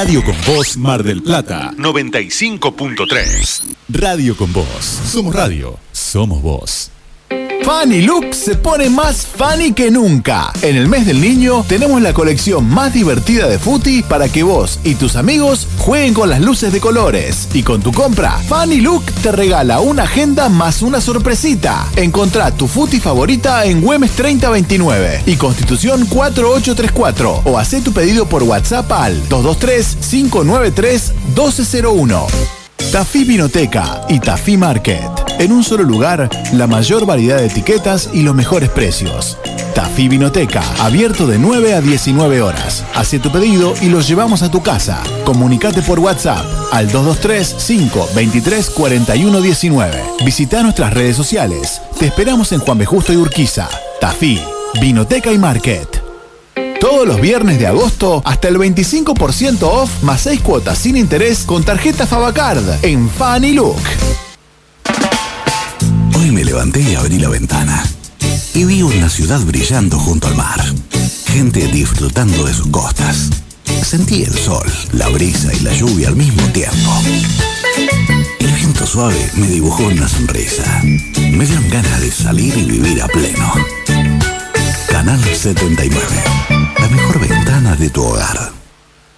Radio con Voz Mar del Plata 95.3. Radio con Voz. Somos radio. Somos voz. Fanny Look se pone más funny que nunca. En el mes del niño tenemos la colección más divertida de Futi para que vos y tus amigos jueguen con las luces de colores. Y con tu compra, Fanny Look te regala una agenda más una sorpresita. Encontrá tu Futi favorita en Güemes 3029 y Constitución 4834 o haz tu pedido por WhatsApp al 223-593-1201. Tafí Vinoteca y Tafí Market. En un solo lugar, la mayor variedad de etiquetas y los mejores precios. Tafí Vinoteca, abierto de 9 a 19 horas. Haz tu pedido y los llevamos a tu casa. Comunicate por WhatsApp al 223-523-4119. Visita nuestras redes sociales. Te esperamos en Juan B. Justo y Urquiza. Tafí, Vinoteca y Market. Todos los viernes de agosto hasta el 25% off más 6 cuotas sin interés con tarjeta Favacard en Fanny Look. Hoy me levanté y abrí la ventana y vi una ciudad brillando junto al mar. Gente disfrutando de sus costas. Sentí el sol, la brisa y la lluvia al mismo tiempo. El viento suave me dibujó una sonrisa. Me dieron ganas de salir y vivir a pleno. Canal 79. La mejor ventana de tu hogar.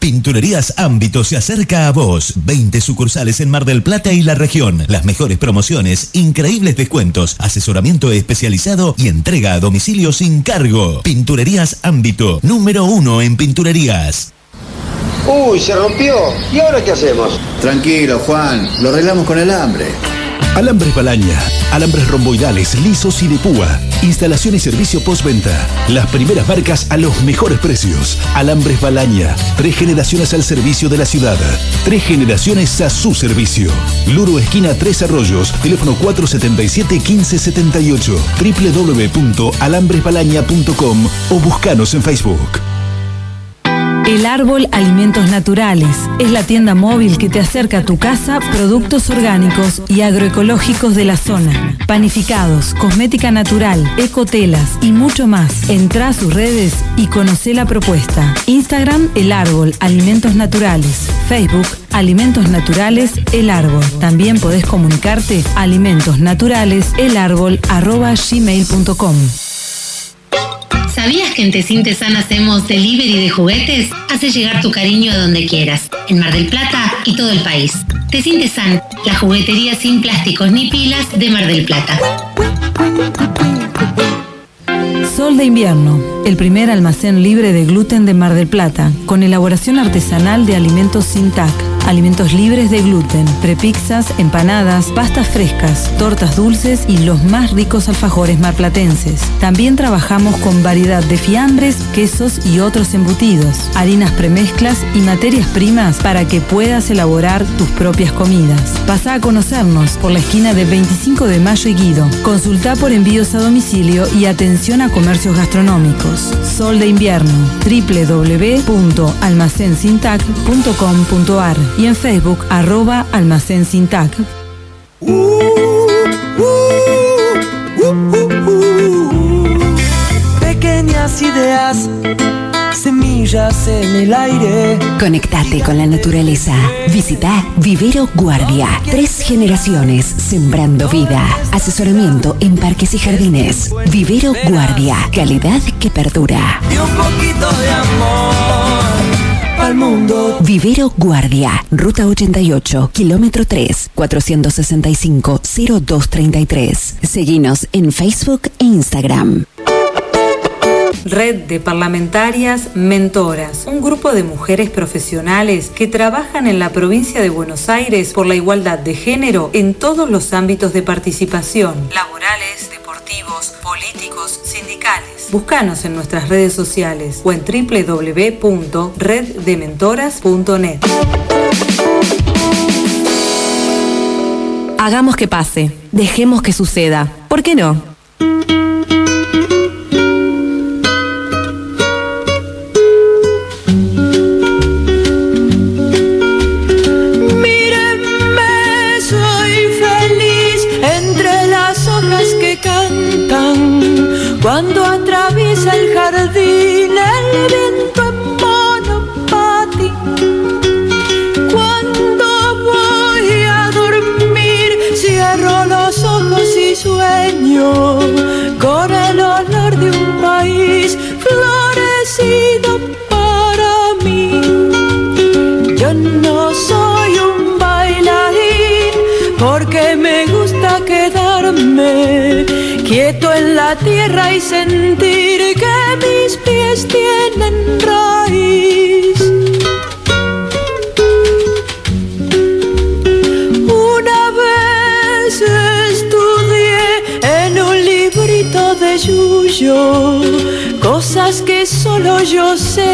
Pinturerías Ámbito se acerca a vos. 20 sucursales en Mar del Plata y la región. Las mejores promociones, increíbles descuentos, asesoramiento especializado y entrega a domicilio sin cargo. Pinturerías Ámbito, número uno en pinturerías. Uy, se rompió. ¿Y ahora qué hacemos? Tranquilo, Juan. Lo arreglamos con el hambre. Alambres Balaña, alambres romboidales, lisos y de púa. Instalación y servicio postventa. Las primeras marcas a los mejores precios. Alambres Balaña, tres generaciones al servicio de la ciudad. Tres generaciones a su servicio. Luro esquina Tres Arroyos, teléfono 477-1578, www.alambresbalaña.com o buscanos en Facebook. El Árbol Alimentos Naturales es la tienda móvil que te acerca a tu casa productos orgánicos y agroecológicos de la zona. Panificados, cosmética natural, ecotelas y mucho más. Entra a sus redes y conoce la propuesta. Instagram El Árbol Alimentos Naturales. Facebook Alimentos Naturales El Árbol. También podés comunicarte a alimentosnaturaleselárbol.gmail.com ¿Sabías que en Tecintesan hacemos delivery de juguetes? Hace llegar tu cariño a donde quieras, en Mar del Plata y todo el país. Tecintesan, la juguetería sin plásticos ni pilas de Mar del Plata. Sol de Invierno, el primer almacén libre de gluten de Mar del Plata, con elaboración artesanal de alimentos sin TAC alimentos libres de gluten, prepizzas, empanadas, pastas frescas, tortas dulces y los más ricos alfajores marplatenses. También trabajamos con variedad de fiambres, quesos y otros embutidos, harinas premezclas y materias primas para que puedas elaborar tus propias comidas. Pasa a conocernos por la esquina de 25 de Mayo y Guido. Consulta por envíos a domicilio y atención a comercios gastronómicos. Sol de invierno www.almacensintac.com.ar y en Facebook arroba almacensintac. Pequeñas ideas, semillas en el aire. Conectate con la naturaleza. Visita Vivero Guardia. Tres generaciones sembrando vida. Asesoramiento en parques y jardines. Vivero Guardia. Calidad que perdura. Y un poquito de amor al mundo. Vivero Guardia. Ruta 88, kilómetro 3, 465-0233. Seguinos en Facebook e Instagram. Red de Parlamentarias Mentoras, un grupo de mujeres profesionales que trabajan en la provincia de Buenos Aires por la igualdad de género en todos los ámbitos de participación, laborales, deportivos, Búscanos en nuestras redes sociales o en www.reddementoras.net. Hagamos que pase. Dejemos que suceda. ¿Por qué no? La tierra y sentir que mis pies tienen raíz. Una vez estudié en un librito de Yuyo cosas que solo yo sé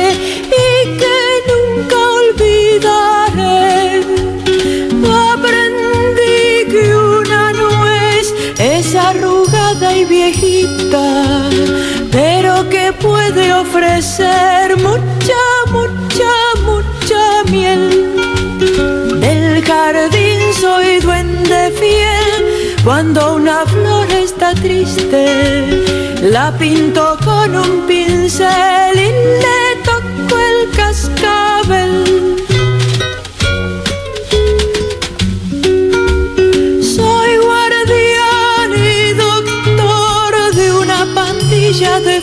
y que nunca olvidaré. Pero que puede ofrecer mucha, mucha, mucha miel. Del jardín soy duende fiel, cuando una flor está triste, la pinto con un pincel y le toco el cascabel.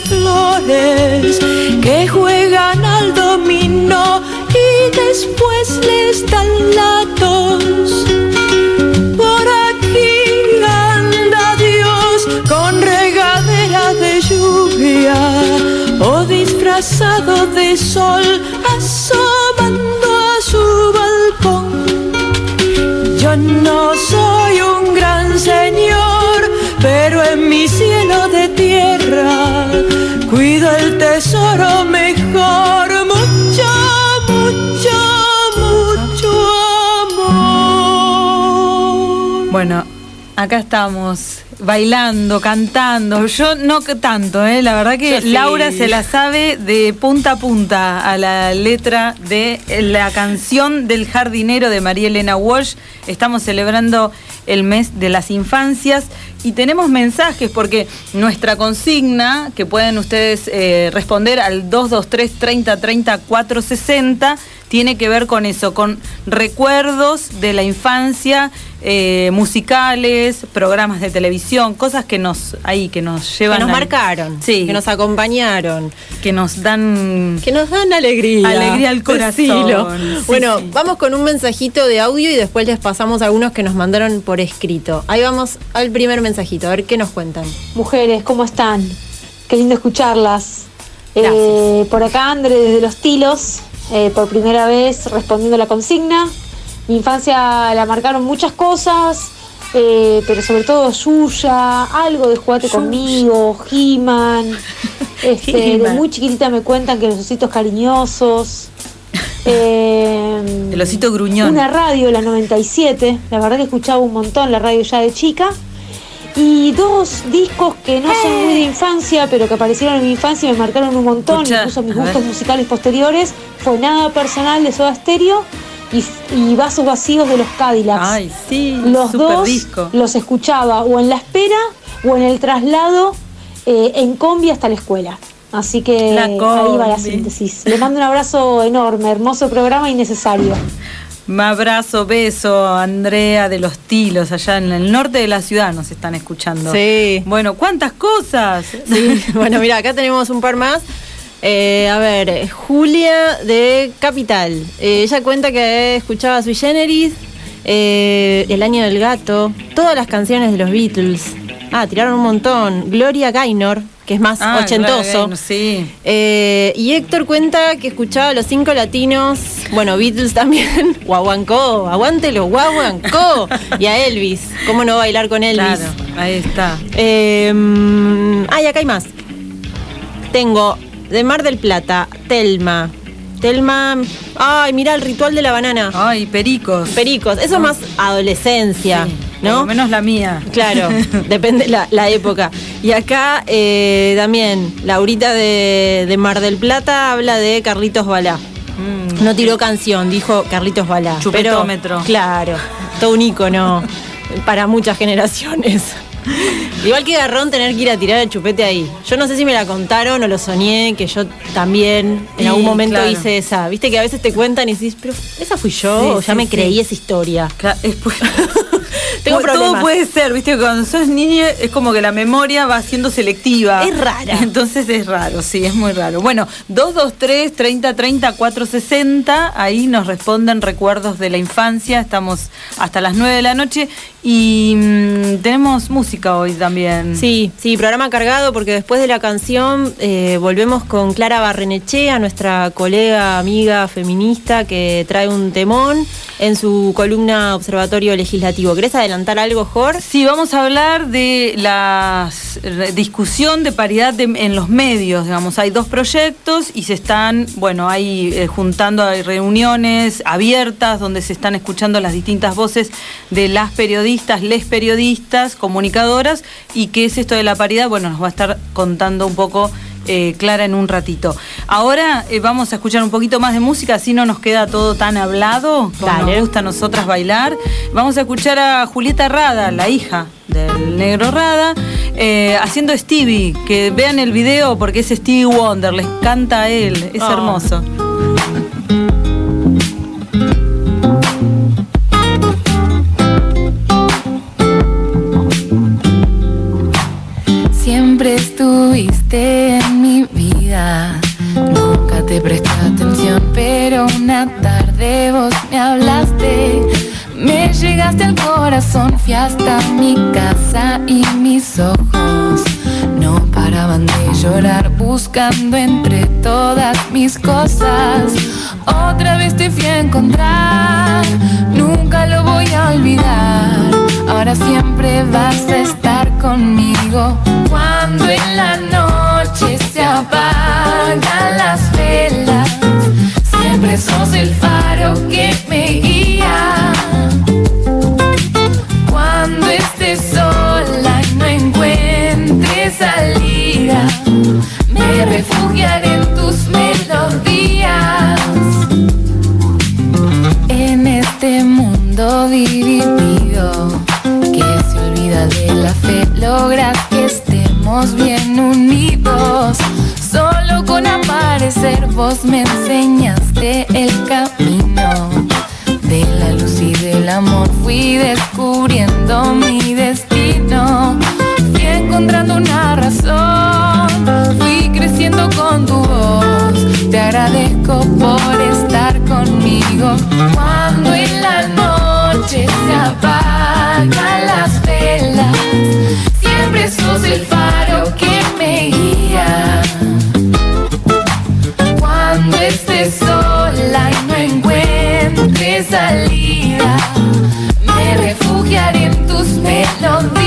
Flores que juegan al dominó y después les dan la tos. Por aquí anda Dios con regadera de lluvia o disfrazado de sol asomando a su balcón. Yo no tesoro mejor, mucho, mucho, mucho amor. Bueno, acá estamos bailando, cantando. Yo no que tanto, ¿eh? la verdad que sí. Laura se la sabe de punta a punta a la letra de la canción del jardinero de María Elena Walsh. Estamos celebrando el mes de las infancias y tenemos mensajes porque nuestra consigna, que pueden ustedes eh, responder al 223 30 30 460, tiene que ver con eso, con recuerdos de la infancia, eh, musicales, programas de televisión, cosas que nos ahí que nos llevan Que nos al- marcaron, sí, que nos acompañaron. que nos dan Que nos dan alegría. Alegría al corazón. Sí, bueno, sí. vamos con un mensajito de audio y después les pasamos algunos que nos mandaron por escrito. Ahí vamos al primer mensajito, a ver qué nos cuentan. Mujeres, ¿cómo están? Qué lindo escucharlas. Eh, por acá André desde Los Tilos, eh, por primera vez respondiendo a la consigna. Mi infancia la marcaron muchas cosas, eh, pero sobre todo Yuya, algo de Jugate conmigo, He-Man. <laughs> Este, de He-Man. muy chiquitita me cuentan que los ositos cariñosos. <laughs> eh, El osito gruñón. una radio, la 97. La verdad que escuchaba un montón la radio ya de chica. Y dos discos que no son muy de infancia, pero que aparecieron en mi infancia y me marcaron un montón, incluso mis ver. gustos musicales posteriores. Fue Nada Personal de Soda Stereo y, y Vasos Vacíos de los Cadillacs. Ay, sí, Los dos disco. los escuchaba o en la espera o en el traslado eh, en combi hasta la escuela. Así que ahí va la síntesis. Le mando un abrazo enorme, hermoso programa y necesario. <laughs> Un abrazo, beso, Andrea de los Tilos, allá en el norte de la ciudad nos están escuchando. Sí. Bueno, ¿cuántas cosas? Sí, <laughs> bueno, mira, acá tenemos un par más. Eh, a ver, eh, Julia de Capital. Eh, ella cuenta que escuchaba Sui Generis, eh, El Año del Gato, todas las canciones de los Beatles. Ah, tiraron un montón. Gloria Gaynor, que es más Ah, ochentoso. claro, sí. Eh, y Héctor cuenta que escuchaba a los cinco latinos, bueno, Beatles también, <laughs> Guaguancó, aguántelo, Guaguancó, y a Elvis, ¿cómo no bailar con Elvis? Claro, ahí está. Eh, mm, ay, acá hay más. Tengo de Mar del Plata, Telma. Telma, ay, mira el ritual de la banana. Ay, pericos. Pericos, eso es más adolescencia, ¿no? lo menos la mía. Claro, <laughs> depende la, la época. Y acá eh, también, Laurita de, de Mar del Plata habla de Carlitos Balá. Mm. No tiró canción, dijo Carlitos Balá. Chupetómetro. Pero, claro, todo un ícono para muchas generaciones. Igual que garrón tener que ir a tirar el chupete ahí. Yo no sé si me la contaron o lo soñé, que yo también en algún momento claro. hice esa. Viste que a veces te cuentan y dices, pero esa fui yo, Sí, o ya sí, me creí esa historia. <laughs> Tengo Todo puede ser, viste, cuando sos niña es como que la memoria va siendo selectiva. Es rara. <laughs> Entonces es raro, sí, es muy raro. Bueno, 223 30 30 460, ahí nos responden recuerdos de la infancia, estamos hasta las 9 de la noche y mm, tenemos música hoy también. Sí, sí, programa cargado porque después de la canción eh, volvemos con Clara Barrenechea, nuestra colega, amiga feminista que trae un temón en su columna Observatorio Legislativo. ¿Querés adelantar algo? Sí, vamos a hablar de la discusión de paridad en los medios. Digamos, hay dos proyectos y se están, bueno, ahí eh, juntando, hay reuniones abiertas donde se están escuchando las distintas voces de las periodistas, les periodistas, comunicadoras y qué es esto de la paridad. Bueno, nos va a estar contando un poco. Eh, Clara en un ratito. Ahora eh, vamos a escuchar un poquito más de música, así no nos queda todo tan hablado, como Dale. nos gusta a nosotras bailar. Vamos a escuchar a Julieta Rada, la hija del negro Rada, eh, haciendo Stevie. Que vean el video porque es Stevie Wonder, les canta a él, es Oh. hermoso. Siempre estuviste Nunca te presté atención, pero una tarde vos me hablaste. Me llegaste al corazón, fui hasta mi casa y mis ojos no paraban de llorar buscando entre todas mis cosas. Otra vez te fui a encontrar, nunca lo voy a olvidar. Ahora siempre vas a estar conmigo cuando en la noche apagan las velas. Siempre sos el faro que me guía. Cuando estés sola y no encuentres salida, me refugiaré en tus melodías. En este mundo dividido que se olvida de la fe, logras bien unidos. Solo con aparecer vos me enseñaste el camino de la luz y del amor. Fui descubriendo mi destino, fui encontrando una razón, fui creciendo con tu voz. Te agradezco por estar conmigo cuando en la noche se apagan las velas. Siempre sos el faro salida. Me refugiaré en tus melodías.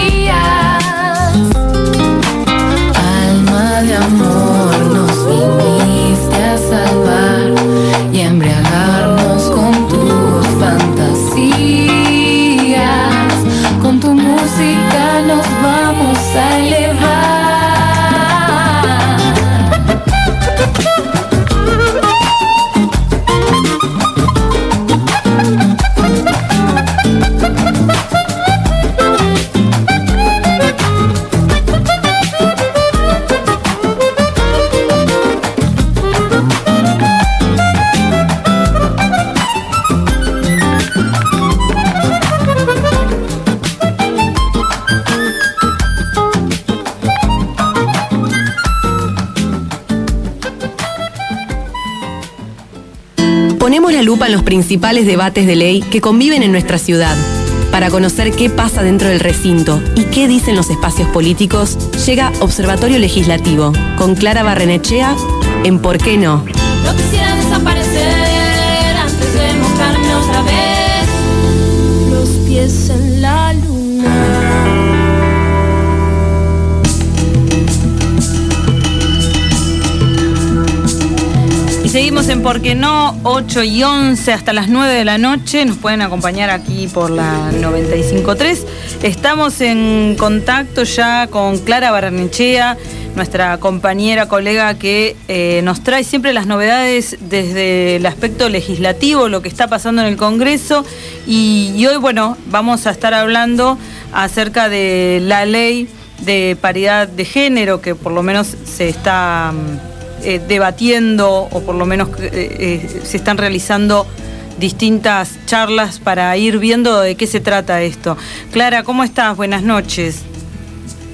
Los principales debates de ley que conviven en nuestra ciudad. Para conocer qué pasa dentro del recinto y qué dicen los espacios políticos, llega Observatorio Legislativo con Clara Barrenechea en ¿Por qué no? Seguimos en ¿Por qué no? 8 y 11 hasta las 9 de la noche. Nos pueden acompañar aquí por la 95.3. Estamos en contacto ya con Clara Barnechea, nuestra compañera, colega que eh, nos trae siempre las novedades desde el aspecto legislativo, lo que está pasando en el Congreso. Y, hoy, bueno, vamos a estar hablando acerca de la ley de paridad de género que por lo menos se está mm, eh, debatiendo o por lo menos eh, eh, se están realizando distintas charlas para ir viendo de qué se trata esto. Clara, ¿cómo estás? Buenas noches.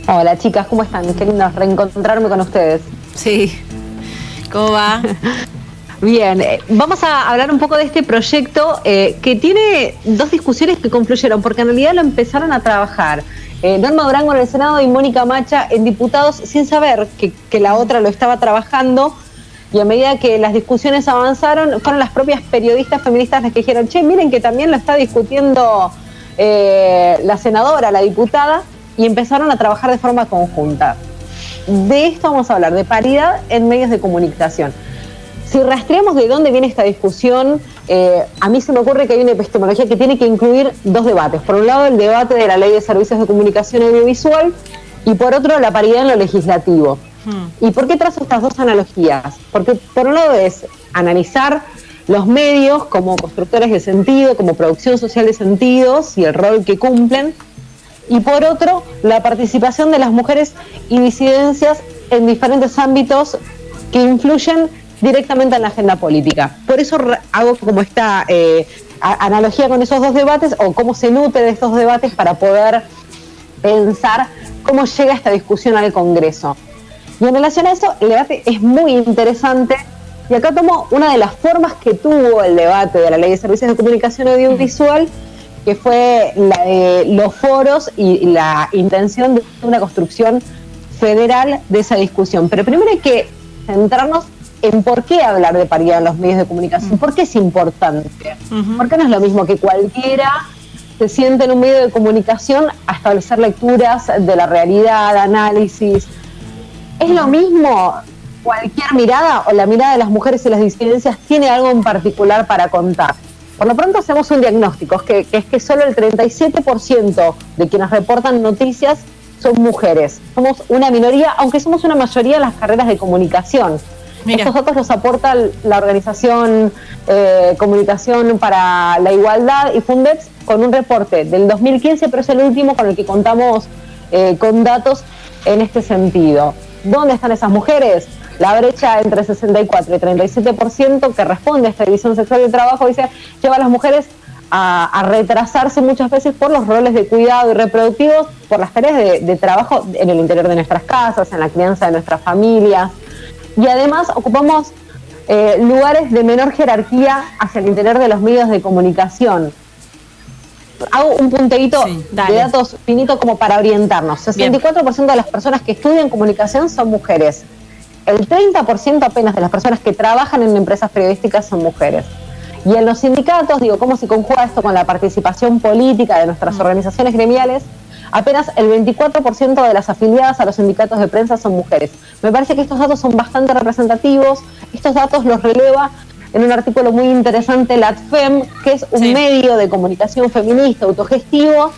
Hola chicas, ¿cómo están? Qué lindo reencontrarme con ustedes. Sí. ¿Cómo va? <laughs> Bien, vamos a hablar un poco de este proyecto eh, que tiene dos discusiones que confluyeron, porque en realidad lo empezaron a trabajar eh, Norma Durango en el Senado y Mónica Macha en diputados sin saber que, la otra lo estaba trabajando. Y a medida que las discusiones avanzaron, fueron las propias periodistas feministas las que dijeron, che, miren que también lo está discutiendo eh, la senadora, la diputada, y empezaron a trabajar de forma conjunta. De esto vamos a hablar, de paridad en medios de comunicación. Si rastreamos de dónde viene esta discusión, eh, a mí se me ocurre que hay una epistemología que tiene que incluir dos debates. Por un lado, el debate de la ley de servicios de comunicación audiovisual y por otro, la paridad en lo legislativo. ¿Y por qué trazo estas dos analogías? Porque por un lado es analizar los medios como constructores de sentido, como producción social de sentidos y el rol que cumplen, y por otro, la participación de las mujeres y disidencias en diferentes ámbitos que influyen directamente en la agenda política. Por eso hago como esta eh, analogía con esos dos debates o cómo se nutre de estos debates para poder pensar cómo llega esta discusión al Congreso. Y en relación a eso, el debate es muy interesante. Y acá tomo una de las formas que tuvo el debate de la Ley de Servicios de Comunicación Audiovisual, que fue la de los foros y la intención de una construcción federal de esa discusión. Pero primero hay que centrarnos en por qué hablar de paridad en los medios de comunicación, por qué es importante. ¿Por qué no es lo mismo que cualquiera se siente en un medio de comunicación a establecer lecturas de la realidad, análisis? ¿Es lo mismo cualquier mirada o la mirada de las mujeres y las disidencias tiene algo en particular para contar? Por lo pronto hacemos un diagnóstico, que, que es que solo el 37% de quienes reportan noticias son mujeres. Somos una minoría, aunque somos una mayoría en las carreras de comunicación. Estos datos los aporta la organización eh, Comunicación para la Igualdad y Fundex con un reporte del 2015, pero es el último con el que contamos eh, con datos en este sentido. ¿Dónde están esas mujeres? La brecha entre 64 y 37% que responde a esta división sexual del trabajo dice lleva a las mujeres a, retrasarse muchas veces por los roles de cuidado y reproductivos, por las tareas de, de trabajo en el interior de nuestras casas, en la crianza de nuestras familias. Y además ocupamos eh, lugares de menor jerarquía hacia el interior de los medios de comunicación. Hago un punteíto de datos finito como para orientarnos. 64% de las personas que estudian comunicación son mujeres. El 30% apenas de las personas que trabajan en empresas periodísticas son mujeres. Y en los sindicatos, digo, ¿cómo se conjuga esto con la participación política de nuestras organizaciones gremiales? Apenas el 24% de las afiliadas a los sindicatos de prensa son mujeres. Me parece que estos datos son bastante representativos. Estos datos los releva en un artículo muy interesante la ATFEM, que es un medio de comunicación feminista autogestivo,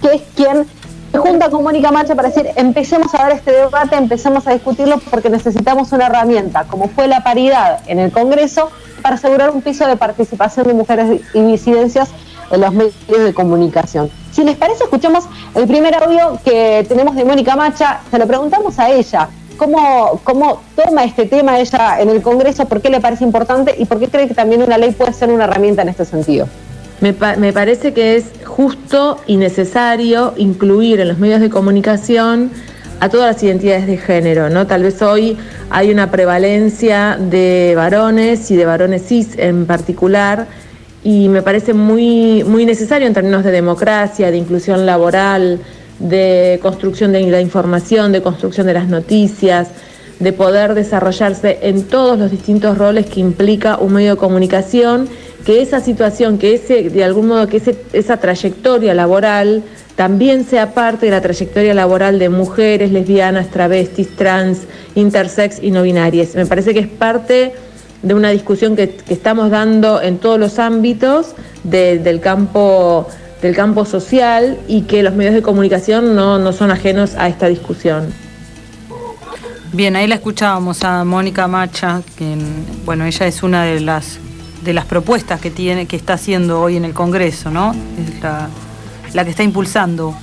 que es quien se junta con Mónica Macha para decir, empecemos a dar este debate, empecemos a discutirlo porque necesitamos una herramienta, como fue la paridad en el Congreso, para asegurar un piso de participación de mujeres y disidencias en los medios de comunicación. Si les parece, escuchamos el primer audio que tenemos de Mónica Macha, se lo preguntamos a ella, ¿cómo, cómo toma este tema ella en el Congreso, por qué le parece importante y por qué cree que también una ley puede ser una herramienta en este sentido. Me, me, parece que es justo y necesario incluir en los medios de comunicación a todas las identidades de género, ¿no? Tal vez hoy hay una prevalencia de varones y de varones cis en particular y me parece muy, muy necesario en términos de democracia, de inclusión laboral, de construcción de la información, de construcción de las noticias, de poder desarrollarse en todos los distintos roles que implica un medio de comunicación, que esa situación, que ese, de algún modo, que ese, esa trayectoria laboral también sea parte de la trayectoria laboral de mujeres, lesbianas, travestis, trans, intersex y no binarias. Me parece que es parte de una discusión que, estamos dando en todos los ámbitos del, campo, del campo social y que los medios de comunicación no, no son ajenos a esta discusión. Bien, ahí la escuchábamos a Mónica Macha, que bueno, ella es una de las de las propuestas que tiene, que está haciendo hoy en el Congreso, ¿no? Es la, que está impulsando.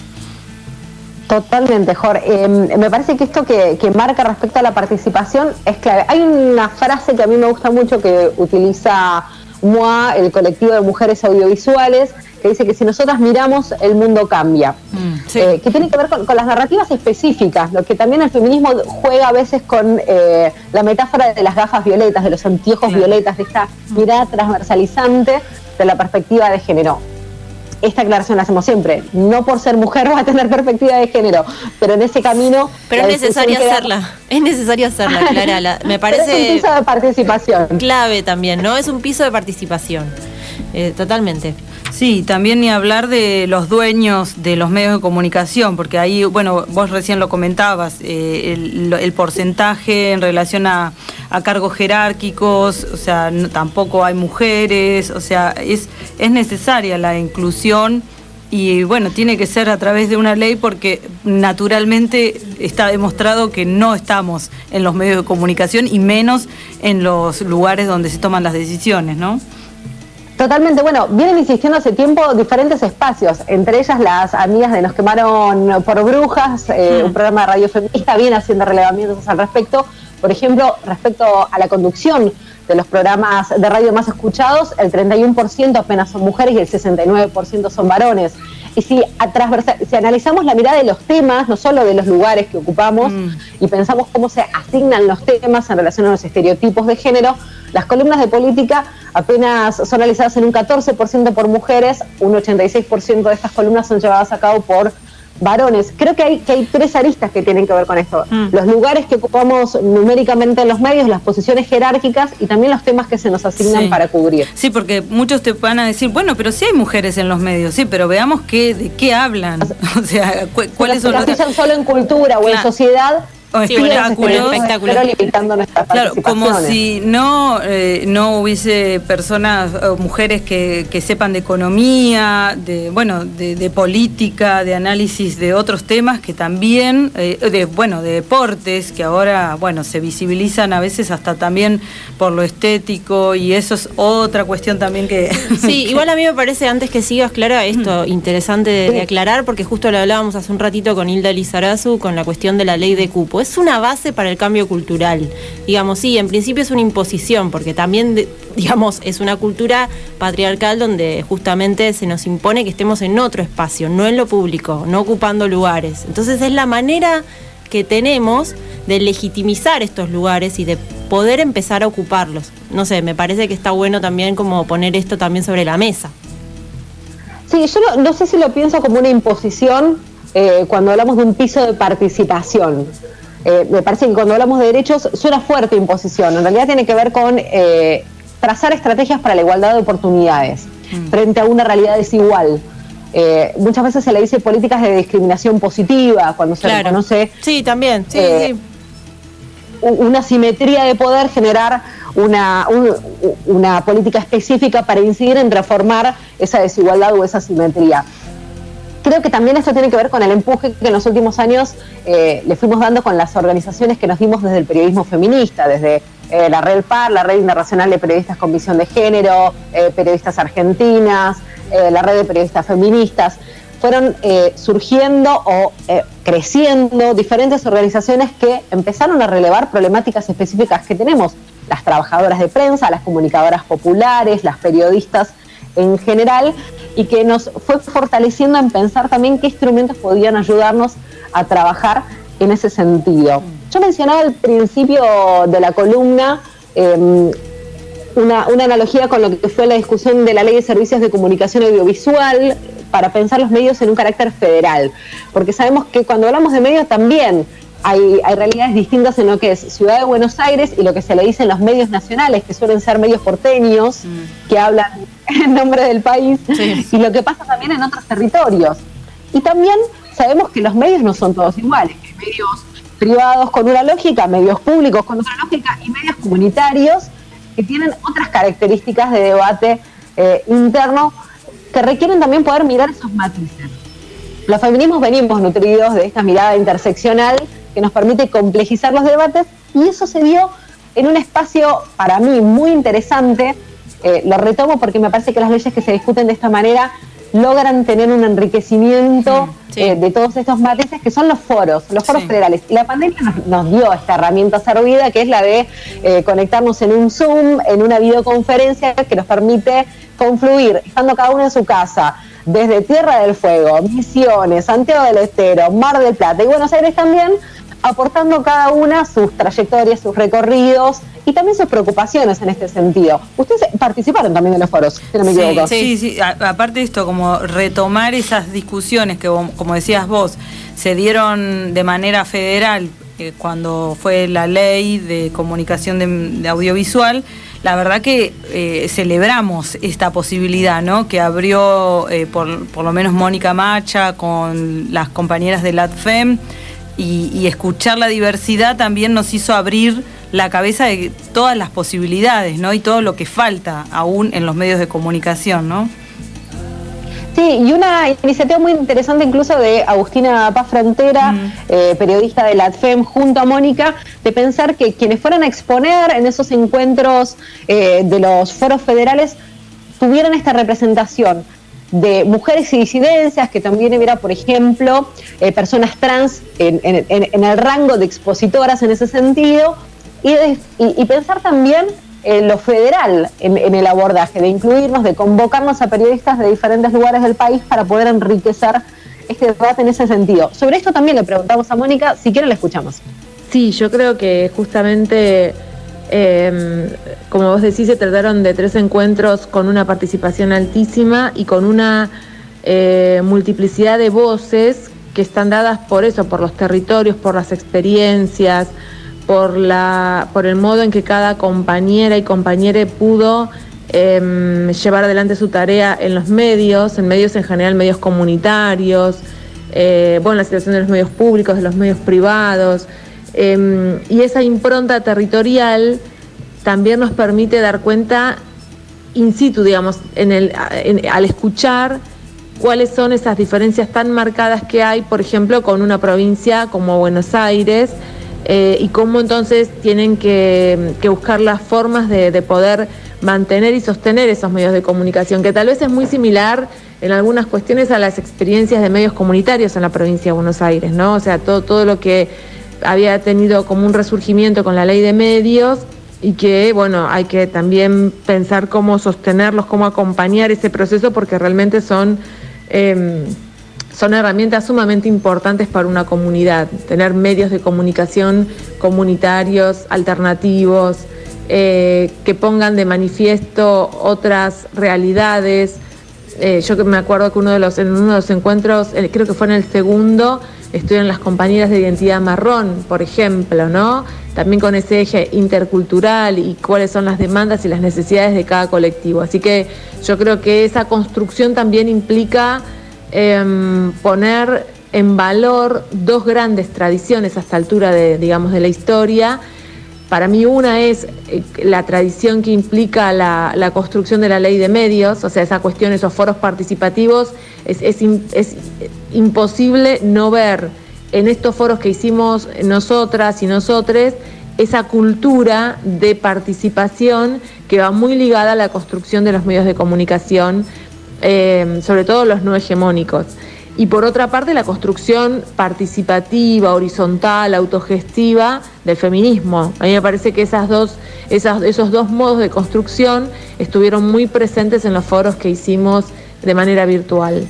Totalmente, Jorge. Em, me parece que esto que, que, marca respecto a la participación es clave. Hay una frase que a mí me gusta mucho que utiliza MOA, el colectivo de mujeres audiovisuales, que dice que si nosotras miramos, el mundo cambia. Mm, eh, que tiene que ver con, las narrativas específicas, lo que también el feminismo juega a veces con eh, la metáfora de las gafas violetas, de los anteojos violetas, de esta mirada transversalizante de la perspectiva de género. Esta aclaración la hacemos siempre. No por ser mujer va a tener perspectiva de género, pero en ese camino. Pero es necesario hacerla. Es necesario hacerla, <laughs> Clara. me parece. es un piso de participación. Clave también, ¿no? Es un piso de participación. Eh, totalmente. Sí, también ni hablar de los dueños de los medios de comunicación, porque ahí, bueno, vos recién lo comentabas, eh, el, porcentaje en relación a, cargos jerárquicos, o sea, tampoco hay mujeres, o sea, es, es necesaria la inclusión y bueno, tiene que ser a través de una ley porque naturalmente está demostrado que no estamos en los medios de comunicación y menos en los lugares donde se toman las decisiones, ¿no? Totalmente, bueno, vienen insistiendo hace tiempo diferentes espacios, entre ellas las amigas de Nos quemaron por brujas, eh, un programa de radio feminista, viene haciendo relevamientos al respecto. Por ejemplo, respecto a la conducción de los programas de radio más escuchados, el 31% apenas son mujeres y el 69% son varones. Y si, si analizamos la mirada de los temas, no solo de los lugares que ocupamos, mm. y pensamos cómo se asignan los temas en relación a los estereotipos de género, las columnas de política apenas son realizadas en un 14% por mujeres, un 86% de estas columnas son llevadas a cabo por varones. Creo que hay, que hay tres aristas que tienen que ver con esto. Mm. Los lugares que ocupamos numéricamente en los medios, las posiciones jerárquicas y también los temas que se nos asignan para cubrir. Sí, porque muchos te van a decir, bueno, pero sí hay mujeres en los medios, sí, pero veamos qué, de qué hablan. O sea, <laughs> cuáles son los... solo en cultura o en sociedad o espectáculos, claro, como si no eh, no hubiese personas o mujeres que, que, sepan de economía, de bueno, de, política, de análisis de otros temas que también, eh, de bueno, de deportes que ahora bueno se visibilizan a veces hasta también por lo estético y eso es otra cuestión también que <laughs> sí, igual a mí me parece antes que sigas Clara esto mm. interesante de, aclarar porque justo lo hablábamos hace un ratito con Hilda Lizarazu con la cuestión de la ley de cupo es una base para el cambio cultural. Digamos, sí, en principio es una imposición, porque también, <laughs> digamos, es una cultura patriarcal donde justamente se nos impone que estemos en otro espacio, no en lo público, no ocupando lugares. Entonces es la manera que tenemos de legitimizar estos lugares y de poder empezar a ocuparlos. No sé, me parece que está bueno también como poner esto también sobre la mesa. Sí, yo no, sé si lo pienso como una imposición eh, cuando hablamos de un piso de participación. Eh, me parece que cuando hablamos de derechos suena fuerte imposición, en realidad tiene que ver con eh, trazar estrategias para la igualdad de oportunidades frente a una realidad desigual. Eh, muchas veces se le dice políticas de discriminación positiva cuando se Claro. reconoce Sí, también. Sí, eh, sí. una simetría de poder, generar una, un- una política específica para incidir en reformar esa desigualdad o esa simetría. Creo que también esto tiene que ver con el empuje que en los últimos años eh, le fuimos dando con las organizaciones que nos dimos desde el periodismo feminista, desde eh, la Red PAR, la Red Internacional de Periodistas con Visión de Género, eh, Periodistas Argentinas, la Red de Periodistas Feministas. Fueron surgiendo o creciendo diferentes organizaciones que empezaron a relevar problemáticas específicas que tenemos. Las trabajadoras de prensa, las comunicadoras populares, las periodistas en general y que nos fue fortaleciendo en pensar también qué instrumentos podían ayudarnos a trabajar en ese sentido. Yo mencionaba al principio de la columna eh, una, una analogía con lo que fue la discusión de la ley de servicios de comunicación audiovisual para pensar los medios en un carácter federal, porque sabemos que cuando hablamos de medios también hay, hay realidades distintas en lo que es Ciudad de Buenos Aires y lo que se le dice en los medios nacionales, que suelen ser medios porteños, que hablan <laughs> en nombre del país, y lo que pasa también en otros territorios. Y también sabemos que los medios no son todos iguales, que hay medios privados con una lógica, medios públicos con otra lógica y medios comunitarios que tienen otras características de debate eh, interno que requieren también poder mirar esos matices. Los feminismos venimos nutridos de esta mirada interseccional que nos permite complejizar los debates y eso se dio en un espacio para mí muy interesante. Eh, lo retomo porque me parece que las leyes que se discuten de esta manera logran tener un enriquecimiento eh, de todos estos matices que son los foros, los foros federales. Y la pandemia nos, nos dio esta herramienta servida que es la de eh, conectarnos en un Zoom, en una videoconferencia que nos permite confluir, estando cada uno en su casa, desde Tierra del Fuego, Misiones, Santiago del Estero, Mar del Plata y Buenos Aires también, aportando cada una sus trayectorias, sus recorridos y también sus preocupaciones en este sentido. Ustedes participaron también de los foros, si no me equivoco. Sí, sí, a- aparte de esto, como retomar esas discusiones que, como decías vos, se dieron de manera federal eh, cuando fue la ley de comunicación de, de audiovisual, la verdad que eh, celebramos esta posibilidad, ¿no? Que abrió eh, por, por lo menos Mónica Macha con las compañeras de LATFEM y, y escuchar la diversidad también nos hizo abrir la cabeza de todas las posibilidades, ¿no? Y todo lo que falta aún en los medios de comunicación, ¿no? Sí, y una iniciativa muy interesante incluso de Agustina Paz Frontera, eh, periodista de la ADFEM, junto a Mónica, de pensar que quienes fueran a exponer en esos encuentros eh, de los foros federales tuvieran esta representación de mujeres y disidencias, que también hubiera, por ejemplo, eh, personas trans en, en- en- en el rango de expositoras en ese sentido, y, pensar también lo federal en, el abordaje, de incluirnos, de convocarnos a periodistas de diferentes lugares del país para poder enriquecer este debate en ese sentido. Sobre esto también le preguntamos a Mónica, si quieren la escuchamos. Sí, yo creo que justamente, eh, como vos decís, se trataron de tres encuentros con una participación altísima y con una eh, multiplicidad de voces que están dadas por eso, por los territorios, por las experiencias, por, la, por el modo en que cada compañera y compañere pudo em, llevar adelante su tarea en los medios, en medios en general, medios comunitarios, eh, bueno, la situación de los medios públicos, de los medios privados, em, y esa impronta territorial también nos permite dar cuenta in situ, digamos, al escuchar cuáles son esas diferencias tan marcadas que hay, por ejemplo, con una provincia como Buenos Aires, eh, y cómo entonces tienen que, buscar las formas de, de poder mantener y sostener esos medios de comunicación, que tal vez es muy similar en algunas cuestiones a las experiencias de medios comunitarios en la provincia de Buenos Aires, ¿no? O sea, todo, todo lo que había tenido como un resurgimiento con la ley de medios y que, bueno, hay que también pensar cómo sostenerlos, cómo acompañar ese proceso, porque realmente son, eh, son herramientas sumamente importantes para una comunidad. Tener medios de comunicación comunitarios, alternativos, eh, que pongan de manifiesto otras realidades. Eh, yo me acuerdo que uno de los, en uno de los encuentros, eh, creo que fue en el segundo, estuvieron las compañeras de identidad marrón, por ejemplo, ¿no? también con ese eje intercultural y cuáles son las demandas y las necesidades de cada colectivo. Así que yo creo que esa construcción también implica em, poner en valor dos grandes tradiciones a esta altura de, digamos, de la historia. Para mí una es eh, la tradición que implica la, construcción de la ley de medios, o sea, esa cuestión, esos foros participativos, es, es, es imposible no ver en estos foros que hicimos nosotras y nosotres esa cultura de participación que va muy ligada a la construcción de los medios de comunicación, eh, sobre todo los no hegemónicos. Y por otra parte, la construcción participativa, horizontal, autogestiva del feminismo. A mí me parece que esas dos, esas, esos dos modos de construcción estuvieron muy presentes en los foros que hicimos de manera virtual.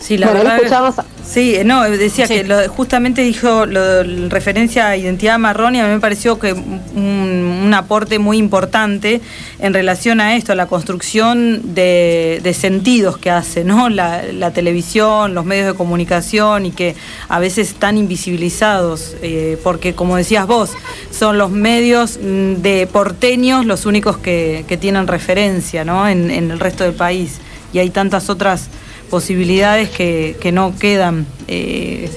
Sí, la verdad. Sí, no, decía que justamente dijo lo, referencia a identidad marrón y a mí me pareció que un, aporte muy importante en relación a esto, a la construcción de, sentidos que hace, ¿no? La, televisión, los medios de comunicación y que a veces están invisibilizados, eh, porque como decías vos, son los medios mm, de porteños los únicos que, tienen referencia, ¿no? En, en el resto del país. Y hay tantas otras posibilidades que, no quedan eh,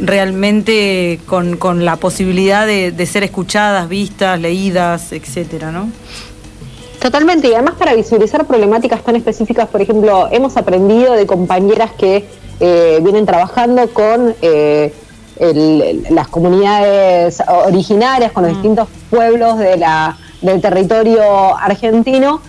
realmente con, la posibilidad de, ser escuchadas, vistas, leídas, etcétera, ¿no? Totalmente, y además para visibilizar problemáticas tan específicas, por ejemplo, hemos aprendido de compañeras que eh, vienen trabajando con eh, las comunidades originarias, con los mm. distintos pueblos de la, del territorio argentino,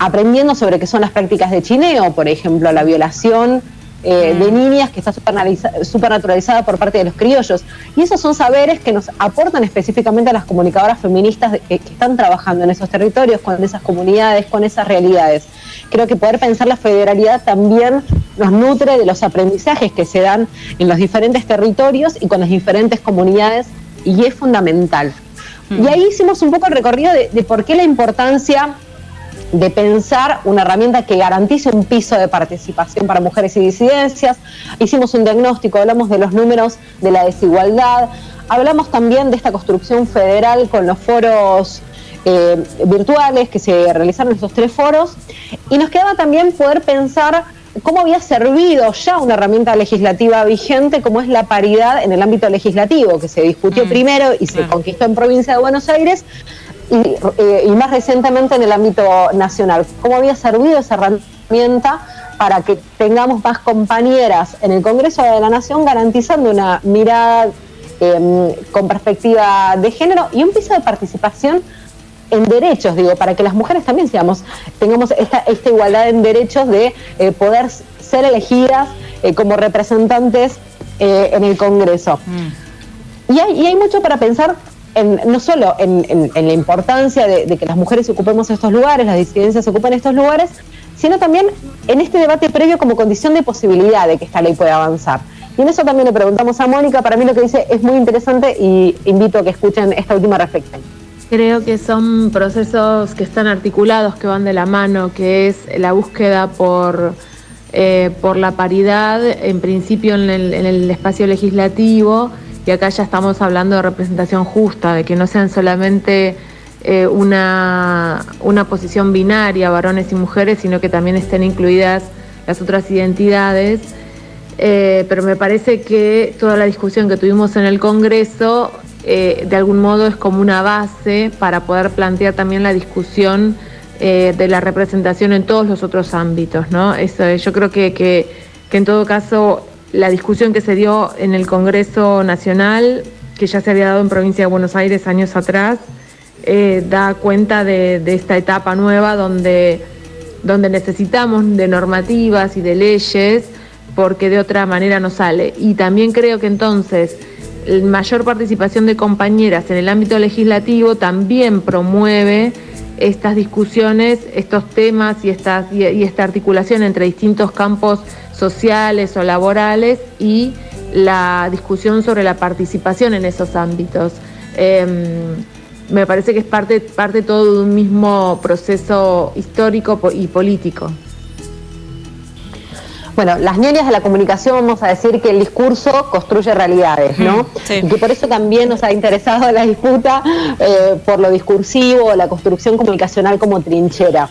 aprendiendo sobre qué son las prácticas de chineo, por ejemplo, la violación eh, de mm. niñas que está supernaturalizada por parte de los criollos. Y esos son saberes que nos aportan específicamente a las comunicadoras feministas que, están trabajando en esos territorios, con esas comunidades, con esas realidades. Creo que poder pensar la federalidad también nos nutre de los aprendizajes que se dan en los diferentes territorios y con las diferentes comunidades y es fundamental. Mm. Y ahí hicimos un poco el recorrido de por qué la importancia de pensar una herramienta que garantice un piso de participación para mujeres y disidencias. Hicimos un diagnóstico, hablamos de los números de la desigualdad, hablamos también de esta construcción federal con los foros eh, virtuales que se realizaron estos tres foros y nos quedaba también poder pensar cómo había servido ya una herramienta legislativa vigente como es la paridad en el ámbito legislativo, que se discutió mm. primero y se conquistó en provincia de Buenos Aires, eh, y, más recientemente en el ámbito nacional. ¿Cómo había servido esa herramienta para que tengamos más compañeras en el Congreso de la Nación garantizando una mirada em, con perspectiva de género y un piso de participación en derechos, digo, para que las mujeres también seamos, tengamos esta, esta igualdad en derechos de eh, poder ser elegidas eh, como representantes en el Congreso. Mm. Y, hay, y hay mucho para pensar no solo en, la importancia de, que las mujeres ocupemos estos lugares, las disidencias ocupen estos lugares, sino también en este debate previo como condición de posibilidad de que esta ley pueda avanzar. Y en eso también le preguntamos a Mónica, para mí lo que dice es muy interesante y invito a que escuchen esta última reflexión. Creo que son procesos que están articulados, que van de la mano, que es la búsqueda por, eh, por la paridad, en principio en el espacio legislativo, y acá ya estamos hablando de representación justa, de que no sean solamente eh, una, una posición binaria, varones y mujeres, sino que también estén incluidas las otras identidades. Eh, pero me parece que toda la discusión que tuvimos en el Congreso eh, de algún modo es como una base para poder plantear también la discusión de la representación en todos los otros ámbitos. ¿no? Eso, yo creo que, que, que en todo caso la discusión que se dio en el Congreso Nacional, que ya se había dado en provincia de Buenos Aires años atrás, eh, da cuenta de, esta etapa nueva donde, donde necesitamos de normativas y de leyes porque de otra manera no sale. Y también creo que entonces mayor participación de compañeras en el ámbito legislativo también promueve estas discusiones, estos temas y, estas, y esta articulación entre distintos campos sociales o laborales y la discusión sobre la participación en esos ámbitos. Em, me parece que es parte, parte todo de un mismo proceso histórico y político. Bueno, las ñoñas de la comunicación vamos a decir que el discurso construye realidades, ¿no? Y que por eso también nos ha interesado la disputa eh, por lo discursivo, la construcción comunicacional como trinchera.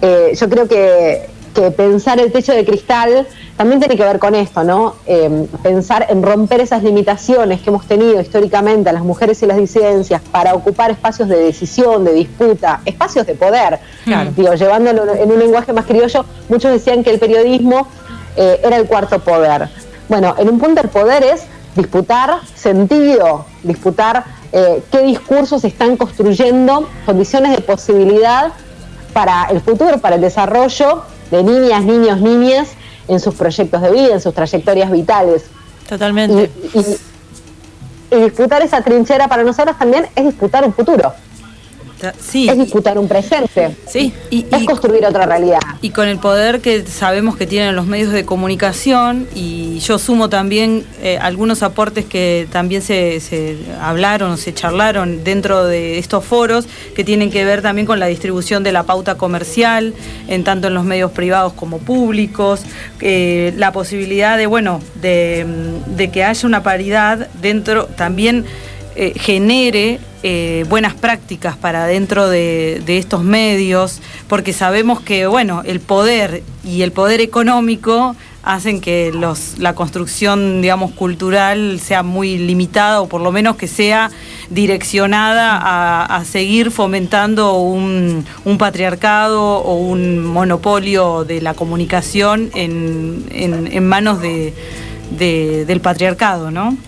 Eh, yo creo que, que pensar el techo de cristal también tiene que ver con esto, ¿no? Eh, pensar en romper esas limitaciones que hemos tenido históricamente a las mujeres y las disidencias para ocupar espacios de decisión, de disputa, espacios de poder. Digo, llevándolo en un lenguaje más criollo, muchos decían que el periodismo eh, era el cuarto poder. Bueno, en un punto el poder es disputar sentido, disputar eh, qué discursos están construyendo condiciones de posibilidad para el futuro, para el desarrollo de niñas, niños, niñas en sus proyectos de vida, en sus trayectorias vitales. Totalmente. Y, disputar esa trinchera para nosotros también es disputar un futuro. Sí. Es disputar un presente. Sí. Y, es construir otra realidad. Y con el poder que sabemos que tienen los medios de comunicación, y yo sumo también eh, algunos aportes que también se, se hablaron o se charlaron dentro de estos foros, que tienen que ver también con la distribución de la pauta comercial, en tanto en los medios privados como públicos, eh, la posibilidad de, bueno, de, de que haya una paridad dentro también eh, genere eh, buenas prácticas para dentro de, estos medios, porque sabemos que, bueno, el poder y el poder económico hacen que la construcción, digamos, cultural sea muy limitada o por lo menos que sea direccionada a, seguir fomentando un, patriarcado o un monopolio de la comunicación en, manos de, del patriarcado, ¿no?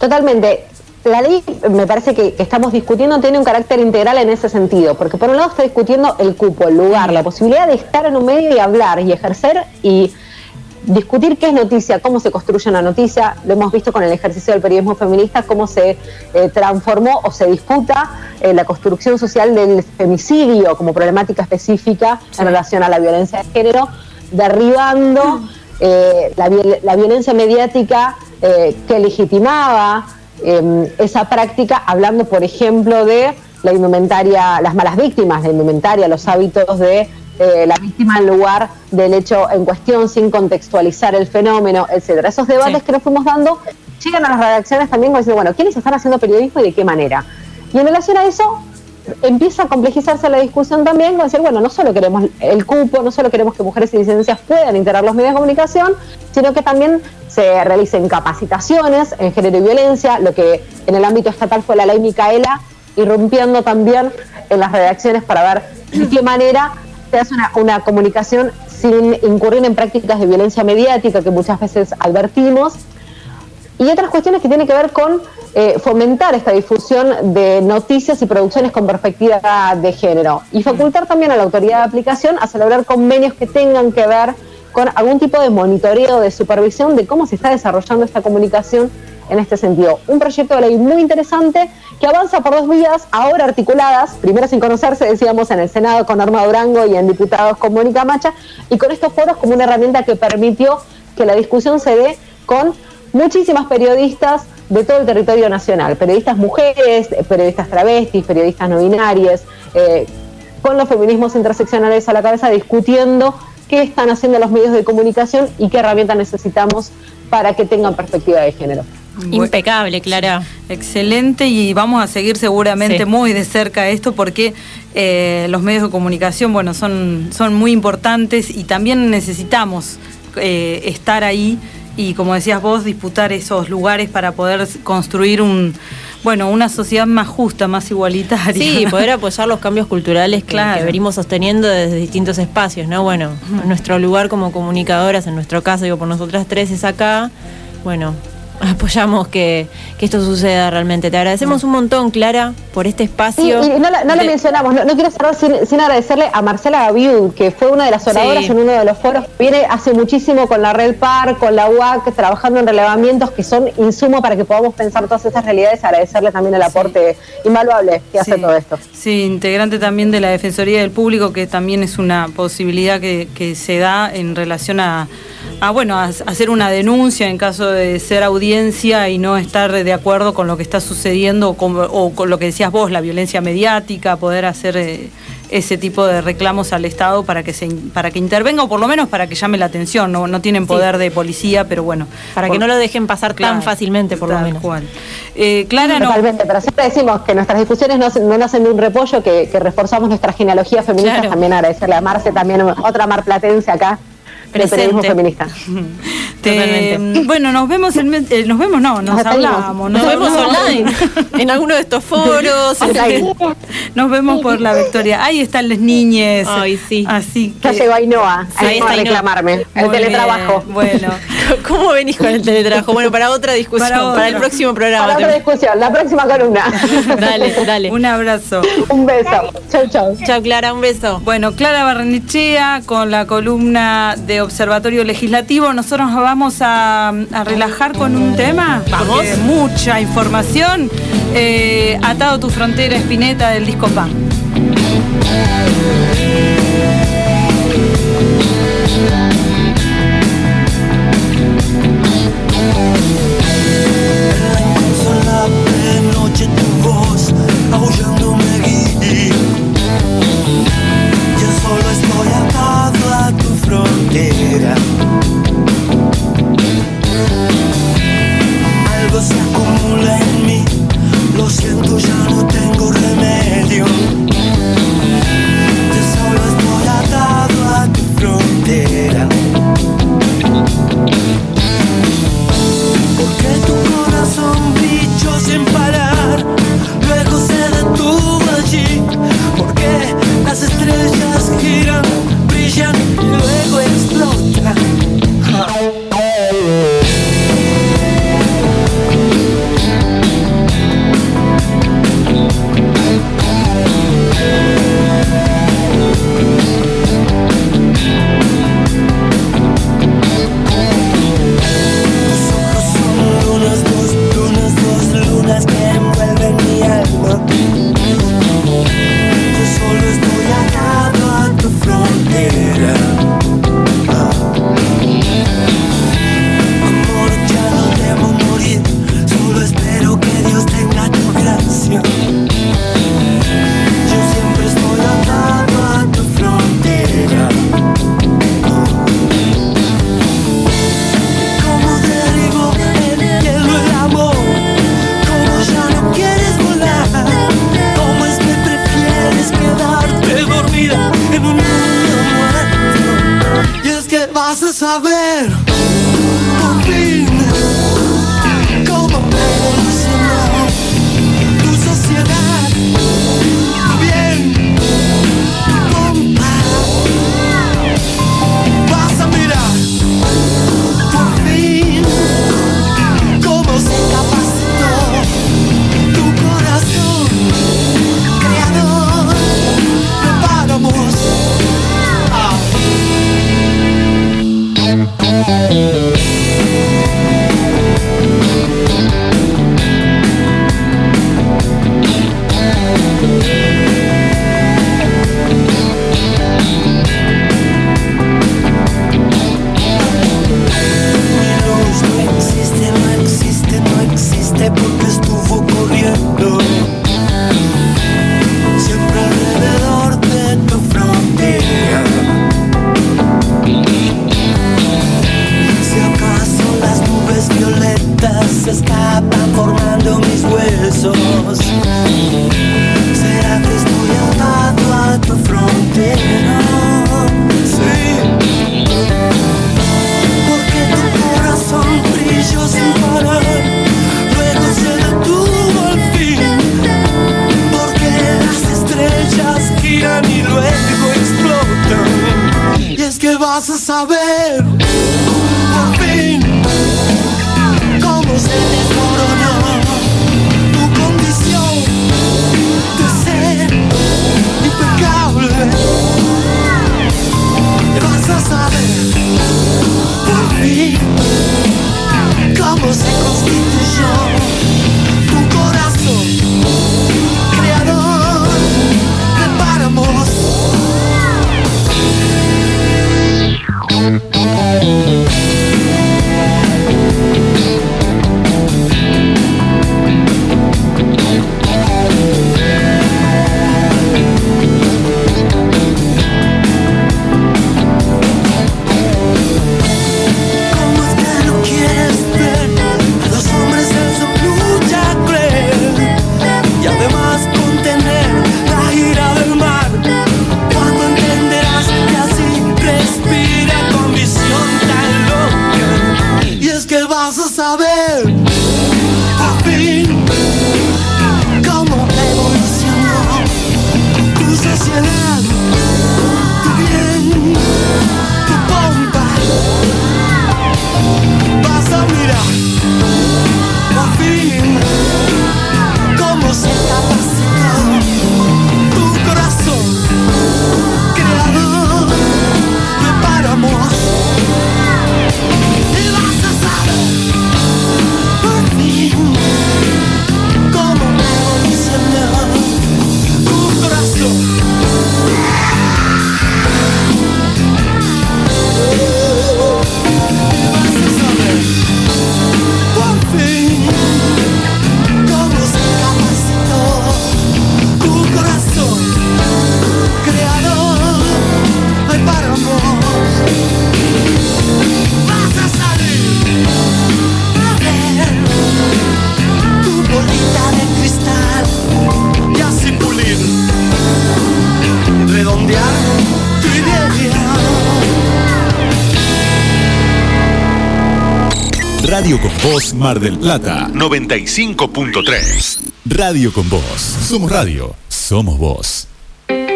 Totalmente la ley, me parece que, estamos discutiendo, tiene un carácter integral en ese sentido, porque por un lado está discutiendo el cupo, el lugar, la posibilidad de estar en un medio y hablar y ejercer y discutir qué es noticia, cómo se construye una noticia. Lo hemos visto con el ejercicio del periodismo feminista, cómo se eh, transformó o se disputa eh, la construcción social del femicidio como problemática específica en relación a la violencia de género, derribando eh, la, la, violencia mediática que legitimaba Em, esa práctica, hablando, por ejemplo, de la indumentaria, las malas víctimas, la indumentaria, los hábitos de eh, la víctima en lugar del hecho en cuestión, sin contextualizar el fenómeno, etcétera. Esos debates que nos fuimos dando llegan a las redacciones también con decir, bueno, ¿quiénes están haciendo periodismo y de qué manera? Y en relación a eso, empieza a complejizarse la discusión también con decir, bueno, no solo queremos el cupo, no solo queremos que mujeres y disidencias puedan integrar los medios de comunicación, sino que también se realicen capacitaciones en género y violencia, lo que en el ámbito estatal fue la ley Micaela, irrumpiendo también en las redacciones para ver de qué manera se hace una, una comunicación sin incurrir en prácticas de violencia mediática que muchas veces advertimos, y otras cuestiones que tienen que ver con eh, fomentar esta difusión de noticias y producciones con perspectiva de género y facultar también a la autoridad de aplicación a celebrar convenios que tengan que ver con algún tipo de monitoreo, de supervisión de cómo se está desarrollando esta comunicación en este sentido. Un proyecto de ley muy interesante que avanza por dos vías, ahora articuladas, primero sin conocerse, decíamos, en el Senado con Norma Durango y en diputados con Mónica Macha, y con estos foros como una herramienta que permitió que la discusión se dé con muchísimas periodistas de todo el territorio nacional, periodistas mujeres, periodistas travestis, periodistas no binarias, eh, con los feminismos interseccionales a la cabeza discutiendo qué están haciendo los medios de comunicación y qué herramientas necesitamos para que tengan perspectiva de género. Impecable, Clara. Excelente y vamos a seguir seguramente muy de cerca esto porque eh, los medios de comunicación, bueno, son, son muy importantes y también necesitamos eh, estar ahí y como decías vos, disputar esos lugares para poder construir un bueno, una sociedad más justa, más igualitaria. Sí, poder apoyar los cambios culturales que, venimos sosteniendo desde distintos espacios, ¿no? Bueno, nuestro lugar como comunicadoras, en nuestro caso, digo, por nosotras tres es acá. Bueno, apoyamos que, esto suceda realmente. Te agradecemos un montón, Clara, por este espacio. y no, la, no mencionamos, no, quiero cerrar sin, agradecerle a Marcela Gaviud, que fue una de las oradoras en uno de los foros. Viene hace muchísimo con la Red Par, con la UAC, trabajando en relevamientos que son insumo para que podamos pensar todas estas realidades. Agradecerle también el aporte invaluable que hace todo esto. Sí, integrante también de la Defensoría del Público, que también es una posibilidad que, que se da en relación a a bueno, hacer una denuncia en caso de ser audiencia y no estar de acuerdo con lo que está sucediendo o con, lo que decías vos, la violencia mediática, poder hacer eh, ese tipo de reclamos al Estado para que se para que intervenga o por lo menos para que llame la atención. No, no tienen poder de policía, pero bueno. Para por- que no lo dejen pasar Claro, tan fácilmente, por lo menos. cual. Eh, Clara, no. Totalmente, pero siempre decimos que nuestras discusiones no, no nacen de un repollo, que, que reforzamos nuestra genealogía feminista. Claro. También agradecerle a Marce, también otra marplatense acá, Presente. feminista. Te- bueno, nos vemos el eh, nos vemos, no, nos, Nos despedimos. hablamos. Nos vemos online, en alguno de estos foros. <laughs> Nos vemos por la Victoria. Ahí están las niñes. Ay, sí. Así Ya que. llegó Ainhoa, Sí, Ainhoa a reclamarme. El teletrabajo. bien, Bueno, <laughs> ¿Cómo venís con el teletrabajo? Bueno, para otra discusión, Para el próximo programa. Para otra discusión, la próxima columna. <laughs> Dale, dale. un abrazo. un beso. Chau, chau. Chao, Clara, un beso. Bueno, Clara Barrenechea con la columna de Observatorio Legislativo. Nosotros nos vamos a, a relajar con un tema. Vamos. Mucha información. Eh, Atado tu frontera, Espineta del disco PAN. Del Plata 95.3. Radio con Voz. Somos radio. Somos voz.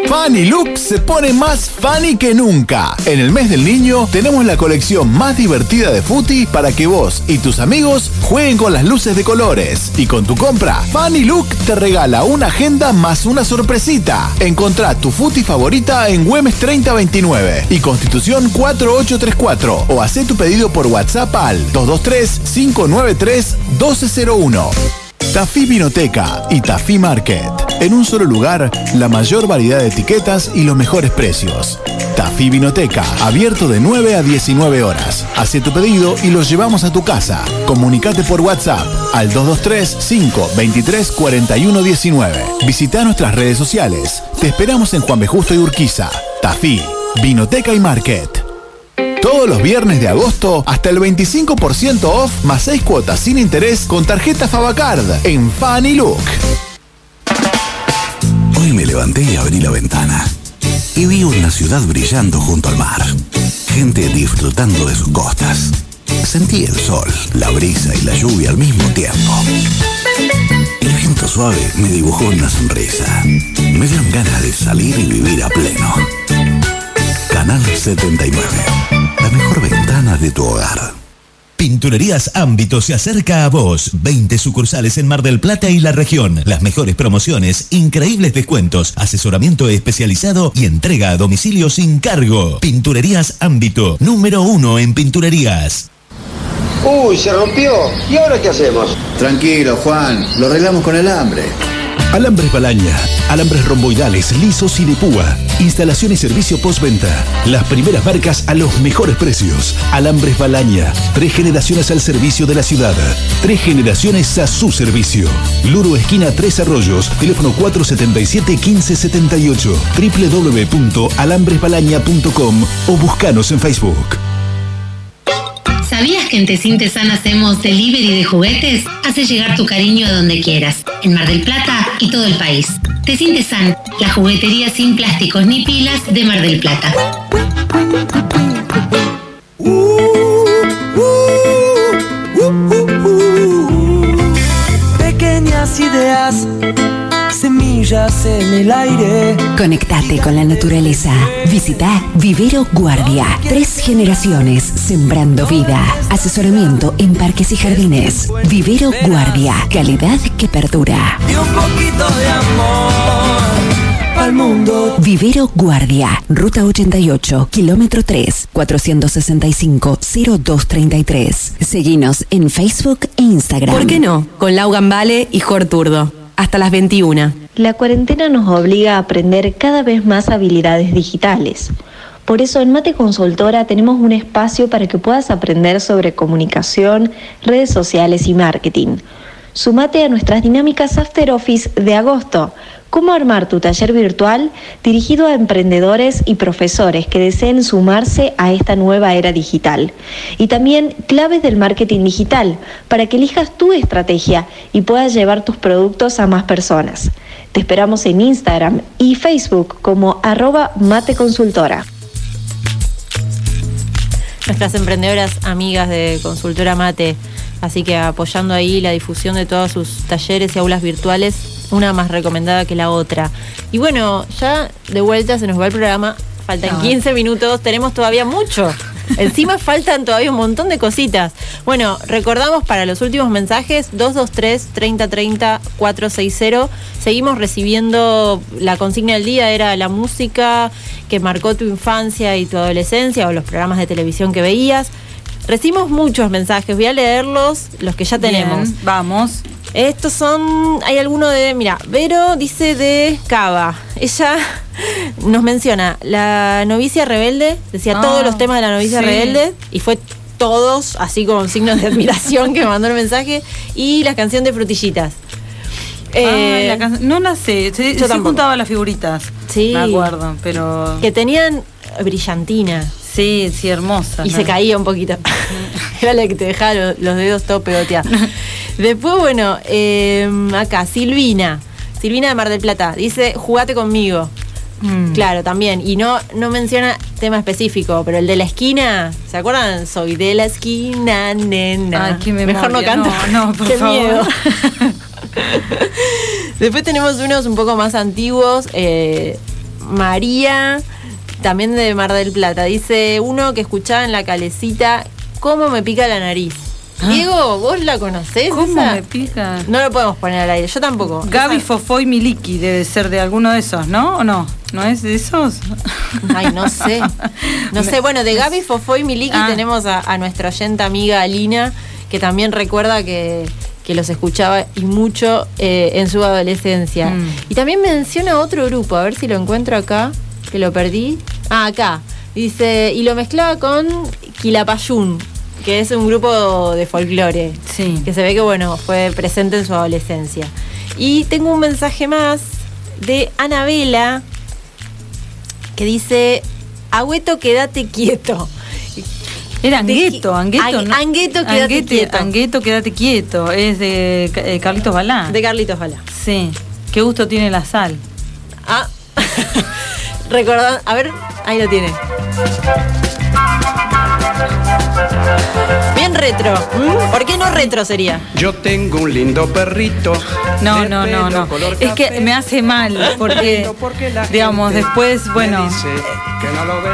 Fanny Look se pone más funny que nunca. En el mes del niño tenemos la colección más divertida de Futi para que vos y tus amigos jueguen con las luces de colores. Y con tu compra, Fanny Look te regala una agenda más una sorpresita. Encontrá tu Futi favorita en Güemes 3029 y Constitución 4834 o haz tu pedido por WhatsApp al 223-593-1201. Tafí Vinoteca y Tafí Market. En un solo lugar, la mayor variedad de etiquetas y los mejores precios. Tafí Vinoteca, abierto de 9 a 19 horas. Hace tu pedido y los llevamos a tu casa. Comunicate por WhatsApp al 223-523-4119. Visita nuestras redes sociales. Te esperamos en Juan B. Justo y Urquiza. Tafí, Vinoteca y Market. Todos los viernes de agosto hasta el 25% off más 6 cuotas sin interés con tarjeta Fabacard en Fanny Look. Hoy me levanté y abrí la ventana y vi una ciudad brillando junto al mar. Gente disfrutando de sus costas. Sentí el sol, la brisa y la lluvia al mismo tiempo. El viento suave me dibujó una sonrisa. Me dieron ganas de salir y vivir a pleno. Canal 79. La mejor ventana de tu hogar. Pinturerías Ámbito se acerca a vos. 20 sucursales en Mar del Plata y la región. Las mejores promociones, increíbles descuentos, asesoramiento especializado y entrega a domicilio sin cargo. Pinturerías Ámbito, número uno en pinturerías. Uy, se rompió. ¿Y ahora qué hacemos? Tranquilo, Juan. Lo arreglamos con alambre. Alambres Balaña, alambres romboidales, lisos y de púa. Instalación y servicio postventa. Las primeras marcas a los mejores precios. Alambres Balaña, tres generaciones al servicio de la ciudad. Tres generaciones a su servicio. Luro Esquina Tres Arroyos, teléfono 477-1578, www.alambresbalaña.com o buscanos en Facebook. ¿Sabías que en Tesintesan hacemos delivery de juguetes? Hace llegar tu cariño a donde quieras, en Mar del Plata y todo el país. Tesintesan, la juguetería sin plásticos ni pilas de Mar del Plata. Pequeñas ideas, semillas en el aire. Conectate con la naturaleza. Visita Vivero Guardia. Tres generaciones sembrando vida. Asesoramiento en parques y jardines. Vivero Guardia. Calidad que perdura. Y un poquito de amor al mundo. Vivero Guardia. Ruta 88, kilómetro 3, 465-0233. Seguinos en Facebook e Instagram. ¿Por qué no? Con Laugan Vale y Turdo. Hasta las 21. La cuarentena nos obliga a aprender cada vez más habilidades digitales. Por eso en Mate Consultora tenemos un espacio para que puedas aprender sobre comunicación, redes sociales y marketing. Sumate a nuestras dinámicas After Office de agosto. Cómo armar tu taller virtual dirigido a emprendedores y profesores que deseen sumarse a esta nueva era digital. Y también claves del marketing digital para que elijas tu estrategia y puedas llevar tus productos a más personas. Te esperamos en Instagram y Facebook como arroba mateconsultora. Nuestras emprendedoras amigas de Consultora Mate, así que apoyando ahí la difusión de todos sus talleres y aulas virtuales, una más recomendada que la otra. Y bueno, ya de vuelta se nos va el programa, faltan Ah. 15 minutos, tenemos todavía mucho. Encima <laughs> faltan todavía un montón de cositas. Bueno, recordamos para los últimos mensajes 223-3030-460. Seguimos recibiendo la consigna del día, era la música que marcó tu infancia y tu adolescencia o los programas de televisión que veías. Recibimos muchos mensajes, voy a leerlos, los que ya tenemos. Bien, vamos. Estos son, hay alguno de, mira, Vero dice de Cava. Ella <laughs> nos menciona la novicia rebelde, decía Ah, todos los temas de la novicia sí. rebelde y fue todos así con signos de admiración que me mandó el mensaje y la canción de frutillitas. Ah, la can- no la sé, se, yo tampoco. juntaba las figuritas. Sí. Me acuerdo, pero. Que tenían brillantina. Sí, sí, hermosa. Y ¿no? se caía un poquito. <laughs> Era la que te dejaba lo- los, dedos todo pegoteados. Después, bueno, eh, acá, Silvina. Silvina de Mar del Plata. Dice, jugate conmigo. Mm. Claro, también. Y no, no menciona tema específico, pero el de la esquina, ¿se acuerdan? Soy de la esquina, nena. Ay, qué memoria. Mejor no canto. No, no, <laughs> por Qué favor. miedo. <laughs> Después tenemos unos un poco más antiguos. eh, María, también de Mar del Plata. Dice uno que escuchaba en la calecita, ¿cómo me pica la nariz? Diego, ¿vos la conocés? Ah. ¿Cómo esa? me pica? No lo podemos poner al aire, yo tampoco. Gaby Fofoy Miliki debe ser de alguno de esos, ¿no? ¿O no? ¿No es de esos? Ay, no sé. No <laughs> sé, bueno, de Gaby Fofo y Miliki Ah. tenemos a, a nuestra oyenta amiga Alina, que también recuerda que, que los escuchaba y mucho eh, en su adolescencia. Mm. Y también menciona otro grupo, a ver si lo encuentro acá, que lo perdí. Ah, acá. Dice, y lo mezclaba con Quilapayún, que es un grupo de folclore. Sí. Que se ve que, bueno, fue presente en su adolescencia. Y tengo un mensaje más de Anabela, que dice, Agüeto, quédate quieto. Era Angueto, Angueto, Ang- ¿no? Angueto, quédate Anguete- quieto. Angueto, quédate quieto. Es de eh, Carlitos Balá. De Carlitos Balá. Sí. Qué gusto tiene la sal. Ah, <laughs> recordad, a ver, ahí lo tiene. Bien retro. ¿Mm? ¿Por qué no retro sería? Yo tengo un lindo perrito. No, no, no, no. Es que me hace mal porque, <laughs> digamos, después, bueno, Dice que no lo ve.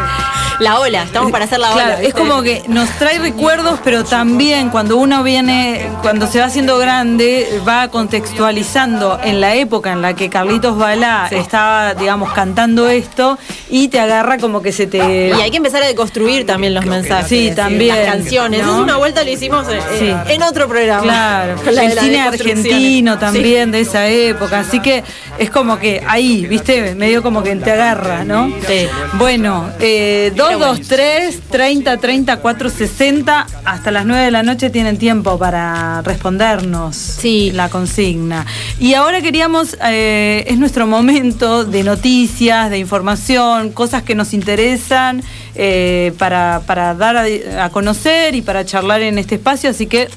La ola, estamos para hacer la ola. Claro, es ¿viste? como que nos trae recuerdos, pero también cuando uno viene, cuando se va haciendo grande, va contextualizando en la época en la que Carlitos Balá estaba, digamos, cantando esto y te agarra como que se te... Y hay que empezar a deconstruir también los mensajes. Sí, también, Las canciones. ¿no? Es una vuelta lo hicimos eh, Sí. en otro programa. Claro, Con la de el cine argentino también de esa época, así que es como que ahí, viste, medio como que te agarra, ¿no? Sí. Bueno, eh, 223 30 30 460 hasta las 9 de la noche tienen tiempo para respondernos la consigna. Y ahora queríamos, eh, es nuestro momento de noticias, de información, cosas que nos interesan eh, para, para dar a, a conocer y para charlar en este espacio, así que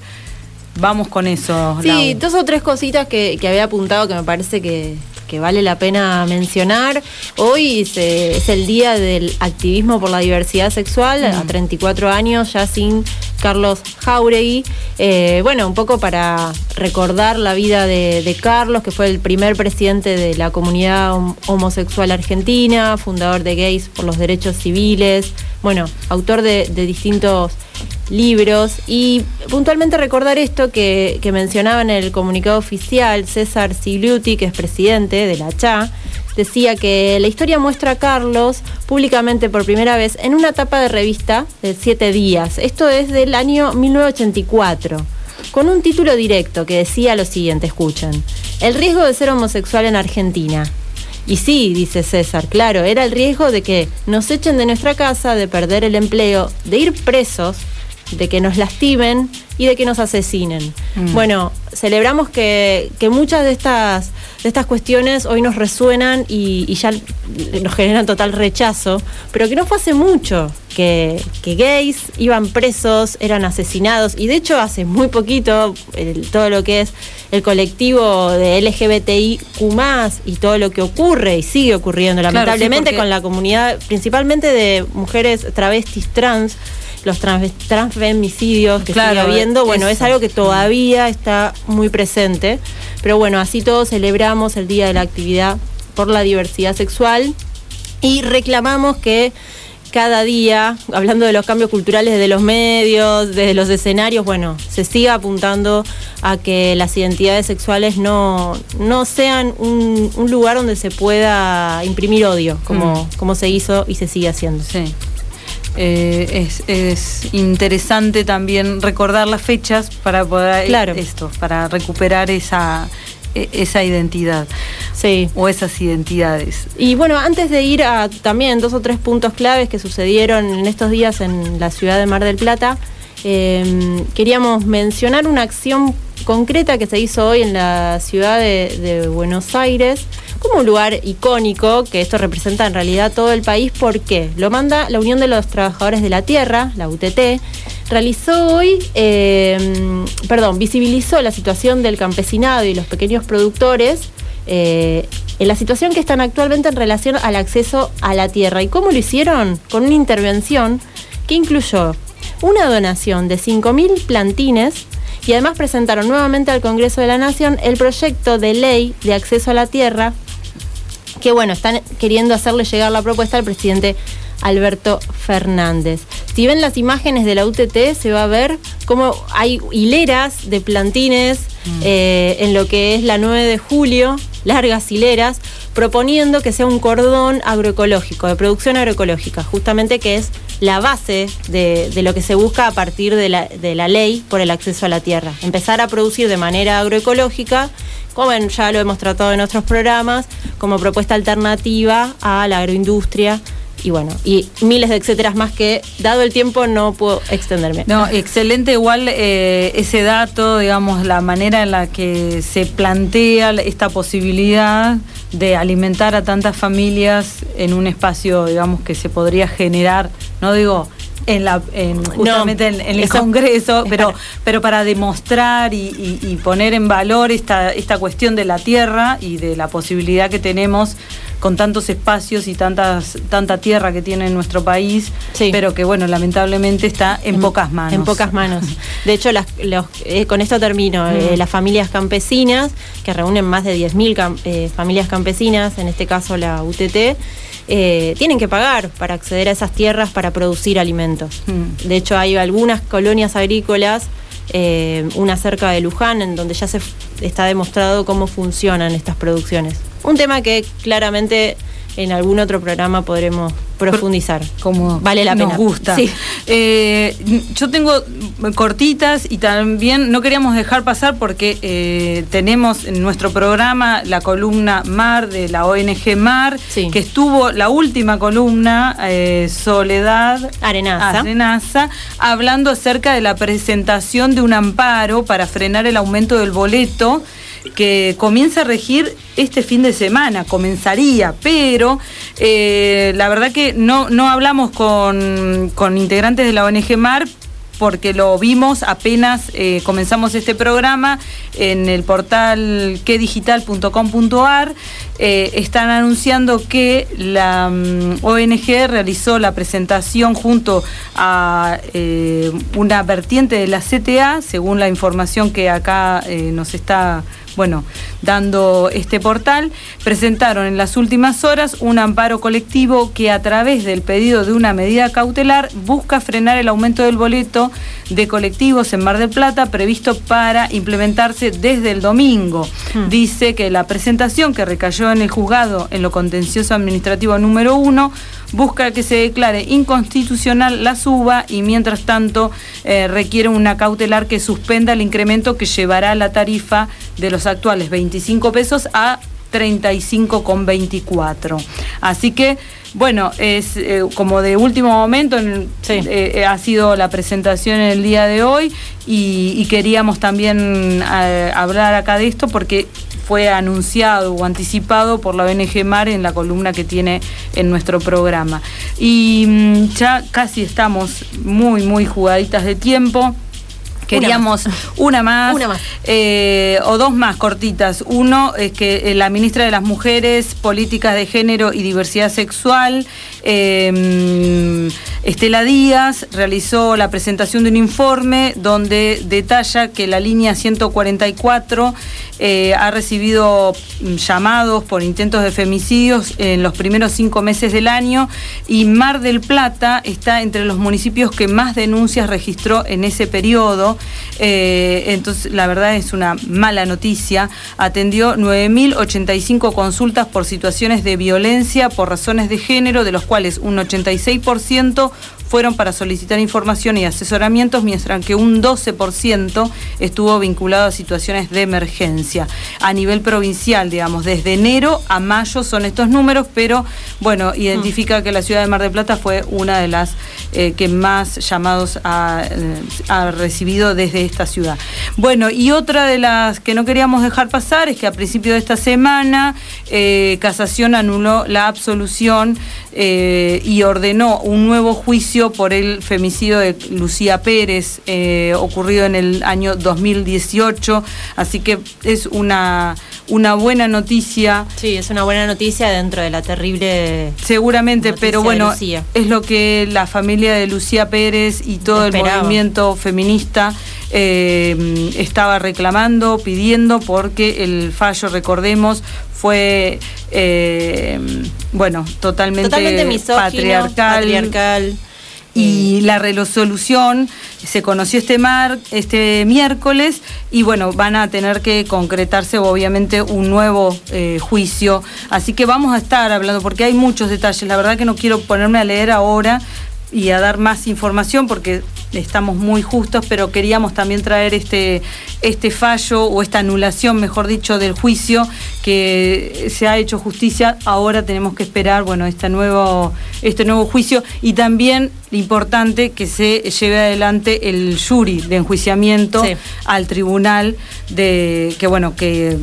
vamos con eso. Sí, Lau. dos o tres cositas que, que había apuntado que me parece que, que vale la pena mencionar. Hoy se- es el día del activismo por la diversidad sexual, a 34 años, ya sin Carlos Jauregui. Eh, bueno, un poco para recordar la vida de, Carlos, que fue el primer presidente de la comunidad hom- homosexual argentina, fundador de Gays por los Derechos Civiles, bueno, autor de, distintos libros y puntualmente recordar esto que, mencionaba en el comunicado oficial César Sigliuti, que es presidente de la CHA, decía que la historia muestra a Carlos públicamente por primera vez en una etapa de revista de siete días. Esto es del año 1984 con un título directo que decía lo siguiente, escuchen, el riesgo de ser homosexual en Argentina. Y sí, dice César, claro, era el riesgo de que nos echen de nuestra casa, de perder el empleo, de ir presos, de que nos lastimen y de que nos asesinen. Mm. Bueno, celebramos que, que muchas de estas, de estas cuestiones hoy nos resuenan y, y ya nos generan total rechazo, pero que no fue hace mucho que, que gays iban presos, eran asesinados y de hecho hace muy poquito el- todo lo que es el colectivo de LGBTIQ y todo lo que ocurre y sigue ocurriendo Claro, lamentablemente sí, con la comunidad principalmente de mujeres travestis trans los trans- transfemicidios que Claro, sigue habiendo, bueno, eso. es algo que todavía está muy presente, pero bueno, así todos celebramos el Día de la Actividad por la Diversidad Sexual y reclamamos que cada día, hablando de los cambios culturales de los medios, desde los escenarios, bueno, se siga apuntando a que las identidades sexuales no, no sean un, un lugar donde se pueda imprimir odio, como, Mm. como se hizo y se sigue haciendo. Sí. Eh, es, es interesante también recordar las fechas para poder Claro. esto, para recuperar esa, e- esa identidad. Sí. O esas identidades. Y bueno, antes de ir a también dos o tres puntos claves que sucedieron en estos días en la ciudad de Mar del Plata, eh, queríamos mencionar una acción concreta que se hizo hoy en la ciudad de, de Buenos Aires como un lugar icónico, que esto representa en realidad todo el país. ¿Por qué? Lo manda la Unión de los Trabajadores de la Tierra, la UTT, realizó hoy, eh, perdón, visibilizó la situación del campesinado y los pequeños productores eh, en la situación que están actualmente en relación al acceso a la tierra. ¿Y cómo lo hicieron? Con una intervención que incluyó una donación de 5.000 plantines y además presentaron nuevamente al Congreso de la Nación el proyecto de ley de acceso a la tierra que bueno, están queriendo hacerle llegar la propuesta al presidente Alberto Fernández. Si ven las imágenes de la UTT, se va a ver cómo hay hileras de plantines Mm. eh, en lo que es la 9 de julio, largas hileras, proponiendo que sea un cordón agroecológico, de producción agroecológica, justamente que es la base de, de lo que se busca a partir de la, de la ley por el acceso a la tierra. Empezar a producir de manera agroecológica, como ya lo hemos tratado en otros programas, como propuesta alternativa a la agroindustria y bueno, y miles de etcéteras más que, dado el tiempo, no puedo extenderme. No, excelente igual eh, ese dato, digamos, la manera en la que se plantea esta posibilidad de alimentar a tantas familias en un espacio, digamos, que se podría generar, no digo en la en, justamente en, en el eso- Congreso, <laughs> pero, pero para demostrar y, y- y poner en valor esta, esta cuestión de la tierra y de la posibilidad que tenemos con tantos espacios y tantas, tanta tierra que tiene nuestro país, pero que bueno, lamentablemente está en, pocas manos. En pocas manos. De hecho, las- los- eh, con esto termino. Eh, las familias campesinas, que reúnen más de 10.000 cam- eh, familias campesinas, en este caso la UTT, eh, tienen que pagar para acceder a esas tierras para producir alimentos. Mm. De hecho, hay algunas colonias agrícolas, eh, una cerca de Luján, en donde ya se está demostrado cómo funcionan estas producciones. Un tema que claramente en algún otro programa podremos profundizar. Como vale la nos pena. gusta. Sí. Eh, yo tengo cortitas y también no queríamos dejar pasar porque eh, tenemos en nuestro programa la columna Mar de la ONG Mar, que estuvo la última columna, eh, Soledad Arenaza. Arenaza, hablando acerca de la presentación de un amparo para frenar el aumento del boleto que comienza a regir este fin de semana, comenzaría, pero eh, la verdad que no, no hablamos con, con integrantes de la ONG Mar porque lo vimos apenas eh, comenzamos este programa en el portal quedigital.com.ar. Eh, están anunciando que la mm, ONG realizó la presentación junto a una vertiente de la CTA, según la información que acá nos está bueno, dando este portal, presentaron en las últimas horas un amparo colectivo que a través del pedido de una medida cautelar busca frenar el aumento del boleto de colectivos en Mar del Plata previsto para implementarse desde el domingo. Dice que la presentación que recayó en el juzgado en lo contencioso administrativo número uno busca que se declare inconstitucional la suba y mientras tanto eh, requiere una cautelar que suspenda el incremento que llevará la tarifa de los actuales 25 pesos a 35,24. Así que, bueno, es eh, como de último momento, en- eh, ha sido la presentación en el día de hoy y, y queríamos también eh, hablar acá de esto porque fue anunciado o anticipado por la ONG Mar en la columna que tiene en nuestro programa. Y mm, ya casi estamos muy, muy jugaditas de tiempo. Queríamos una más, Una más. eh, o dos más cortitas. Uno es que eh, la ministra de las Mujeres, Políticas de Género y Diversidad Sexual, eh, Estela Díaz, realizó la presentación de un informe donde detalla que la línea 144 eh, ha recibido mm, llamados por intentos de femicidios en los primeros cinco meses del año y Mar del Plata está entre los municipios que más denuncias registró en ese periodo. Eh, entonces, la verdad es una mala noticia. Atendió 9.085 consultas por situaciones de violencia por razones de género, de los cuales un 86% fueron para solicitar información y asesoramientos, mientras que un 12% estuvo vinculado a situaciones de emergencia. A nivel provincial, digamos, desde enero a mayo son estos números, pero bueno, identifica que la ciudad de Mar del Plata fue una de las eh, que más llamados ha, eh, ha recibido desde esta ciudad. Bueno, y otra de las que no queríamos dejar pasar es que a principio de esta semana eh, Casación anuló la absolución eh, y ordenó un nuevo juicio juicio por el femicidio de Lucía Pérez, eh, ocurrido en el año 2018. Así que es una, una buena noticia. Sí, es una buena noticia dentro de la terrible. Seguramente, pero bueno, es lo que la familia de Lucía Pérez y todo el movimiento feminista eh, estaba reclamando, pidiendo, porque el fallo, recordemos, fue eh, bueno, totalmente, Totalmente misógino, patriarcal. patriarcal. Y la resolución se conoció este mar, este miércoles, y bueno, van a tener que concretarse obviamente un nuevo eh, juicio. Así que vamos a estar hablando, porque hay muchos detalles. La verdad que no quiero ponerme a leer ahora y a dar más información porque estamos muy justos, pero queríamos también traer este, este fallo o esta anulación, mejor dicho, del juicio que se ha hecho justicia. Ahora tenemos que esperar, bueno, este nuevo, este nuevo juicio y también importante que se lleve adelante el jury de enjuiciamiento Sí. al tribunal de que bueno que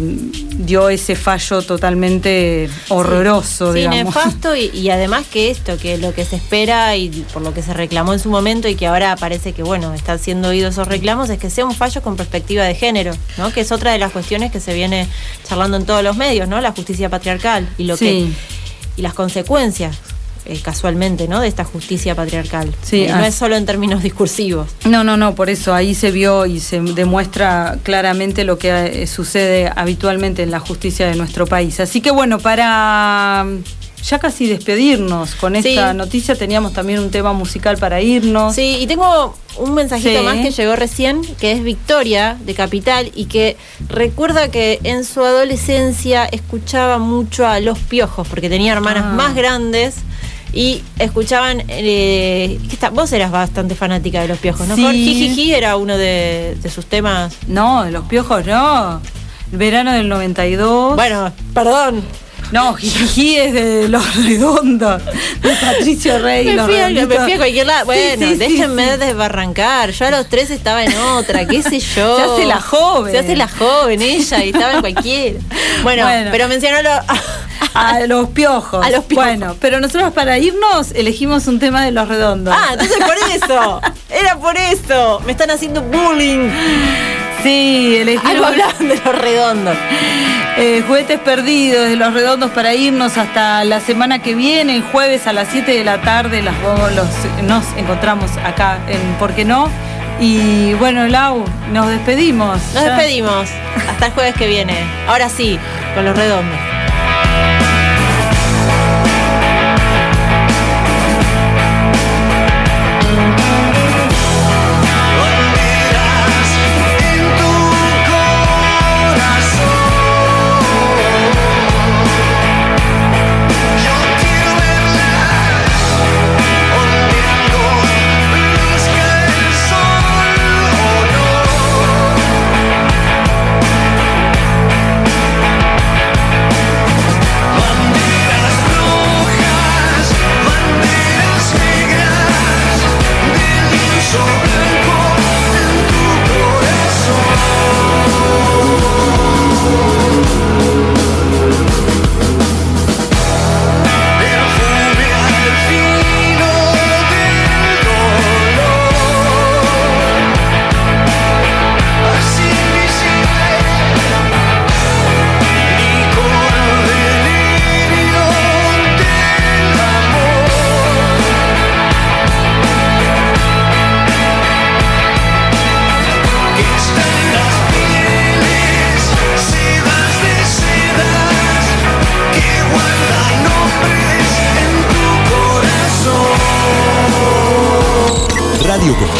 dio ese fallo totalmente horroroso, Sí, digamos. nefasto y, y además que esto, que lo que se espera y por lo que se reclamó en su momento y que ahora parece que bueno, están siendo oídos esos reclamos, es que sea un fallo con perspectiva de género, ¿no? Que es otra de las cuestiones que se viene charlando en todos los medios, ¿no? La justicia patriarcal y lo Sí. que y las consecuencias eh, casualmente, ¿no? De esta justicia patriarcal. Sí, Eh, no es solo en términos discursivos. No, no, no, por eso ahí se vio y se demuestra claramente lo que eh, sucede habitualmente en la justicia de nuestro país. Así que bueno, para mm, ya casi despedirnos con esta Sí. noticia, teníamos también un tema musical para irnos. Sí, y tengo un mensajito Sí. más que llegó recién, que es Victoria, de Capital, y que recuerda que en su adolescencia escuchaba mucho a Los Piojos, porque tenía hermanas Ah. más grandes. Y escuchaban, eh, está- vos eras bastante fanática de Los Piojos, ¿no? Sí. Jijiji era uno de, de sus temas. No, de los piojos no. El verano del 92. Bueno, perdón. No, Jijiji es de los redondos, de Patricio Rey. Me fui, a, me fui a cualquier lado. Bueno, sí, sí, déjenme sí. desbarrancar. Yo a los tres estaba en otra, qué sé <laughs> yo. Se hace la joven. Se hace la joven ella y estaba en cualquiera. Bueno, Bueno. pero mencionalo. A los piojos. A los piojos. Bueno, pero nosotros para irnos elegimos un tema de los redondos. Ah, entonces por eso. <laughs> Era por eso. Me están haciendo bullying. Sí, elegimos Algo hablaban de los redondos. eh, juguetes perdidos de los redondos para irnos hasta la semana que viene, el jueves a las 7 de la tarde las, los, nos encontramos acá en ¿Por qué no? Y bueno, Lau, nos despedimos. Nos Ya. despedimos. Hasta el jueves que viene. Ahora sí, con los redondos.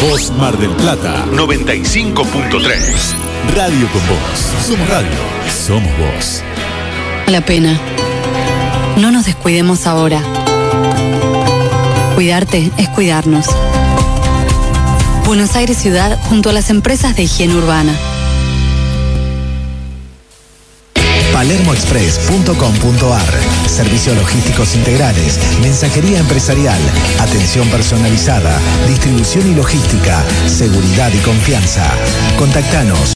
Voz Mar del Plata 95.3. Radio con Voz. Somos radio. Somos voz. La pena. No nos descuidemos ahora. Cuidarte es cuidarnos. Buenos Aires Ciudad junto a las empresas de higiene urbana. palermoexpress.com.ar Servicios logísticos integrales, mensajería empresarial, atención personalizada, distribución y logística, seguridad y confianza. Contactanos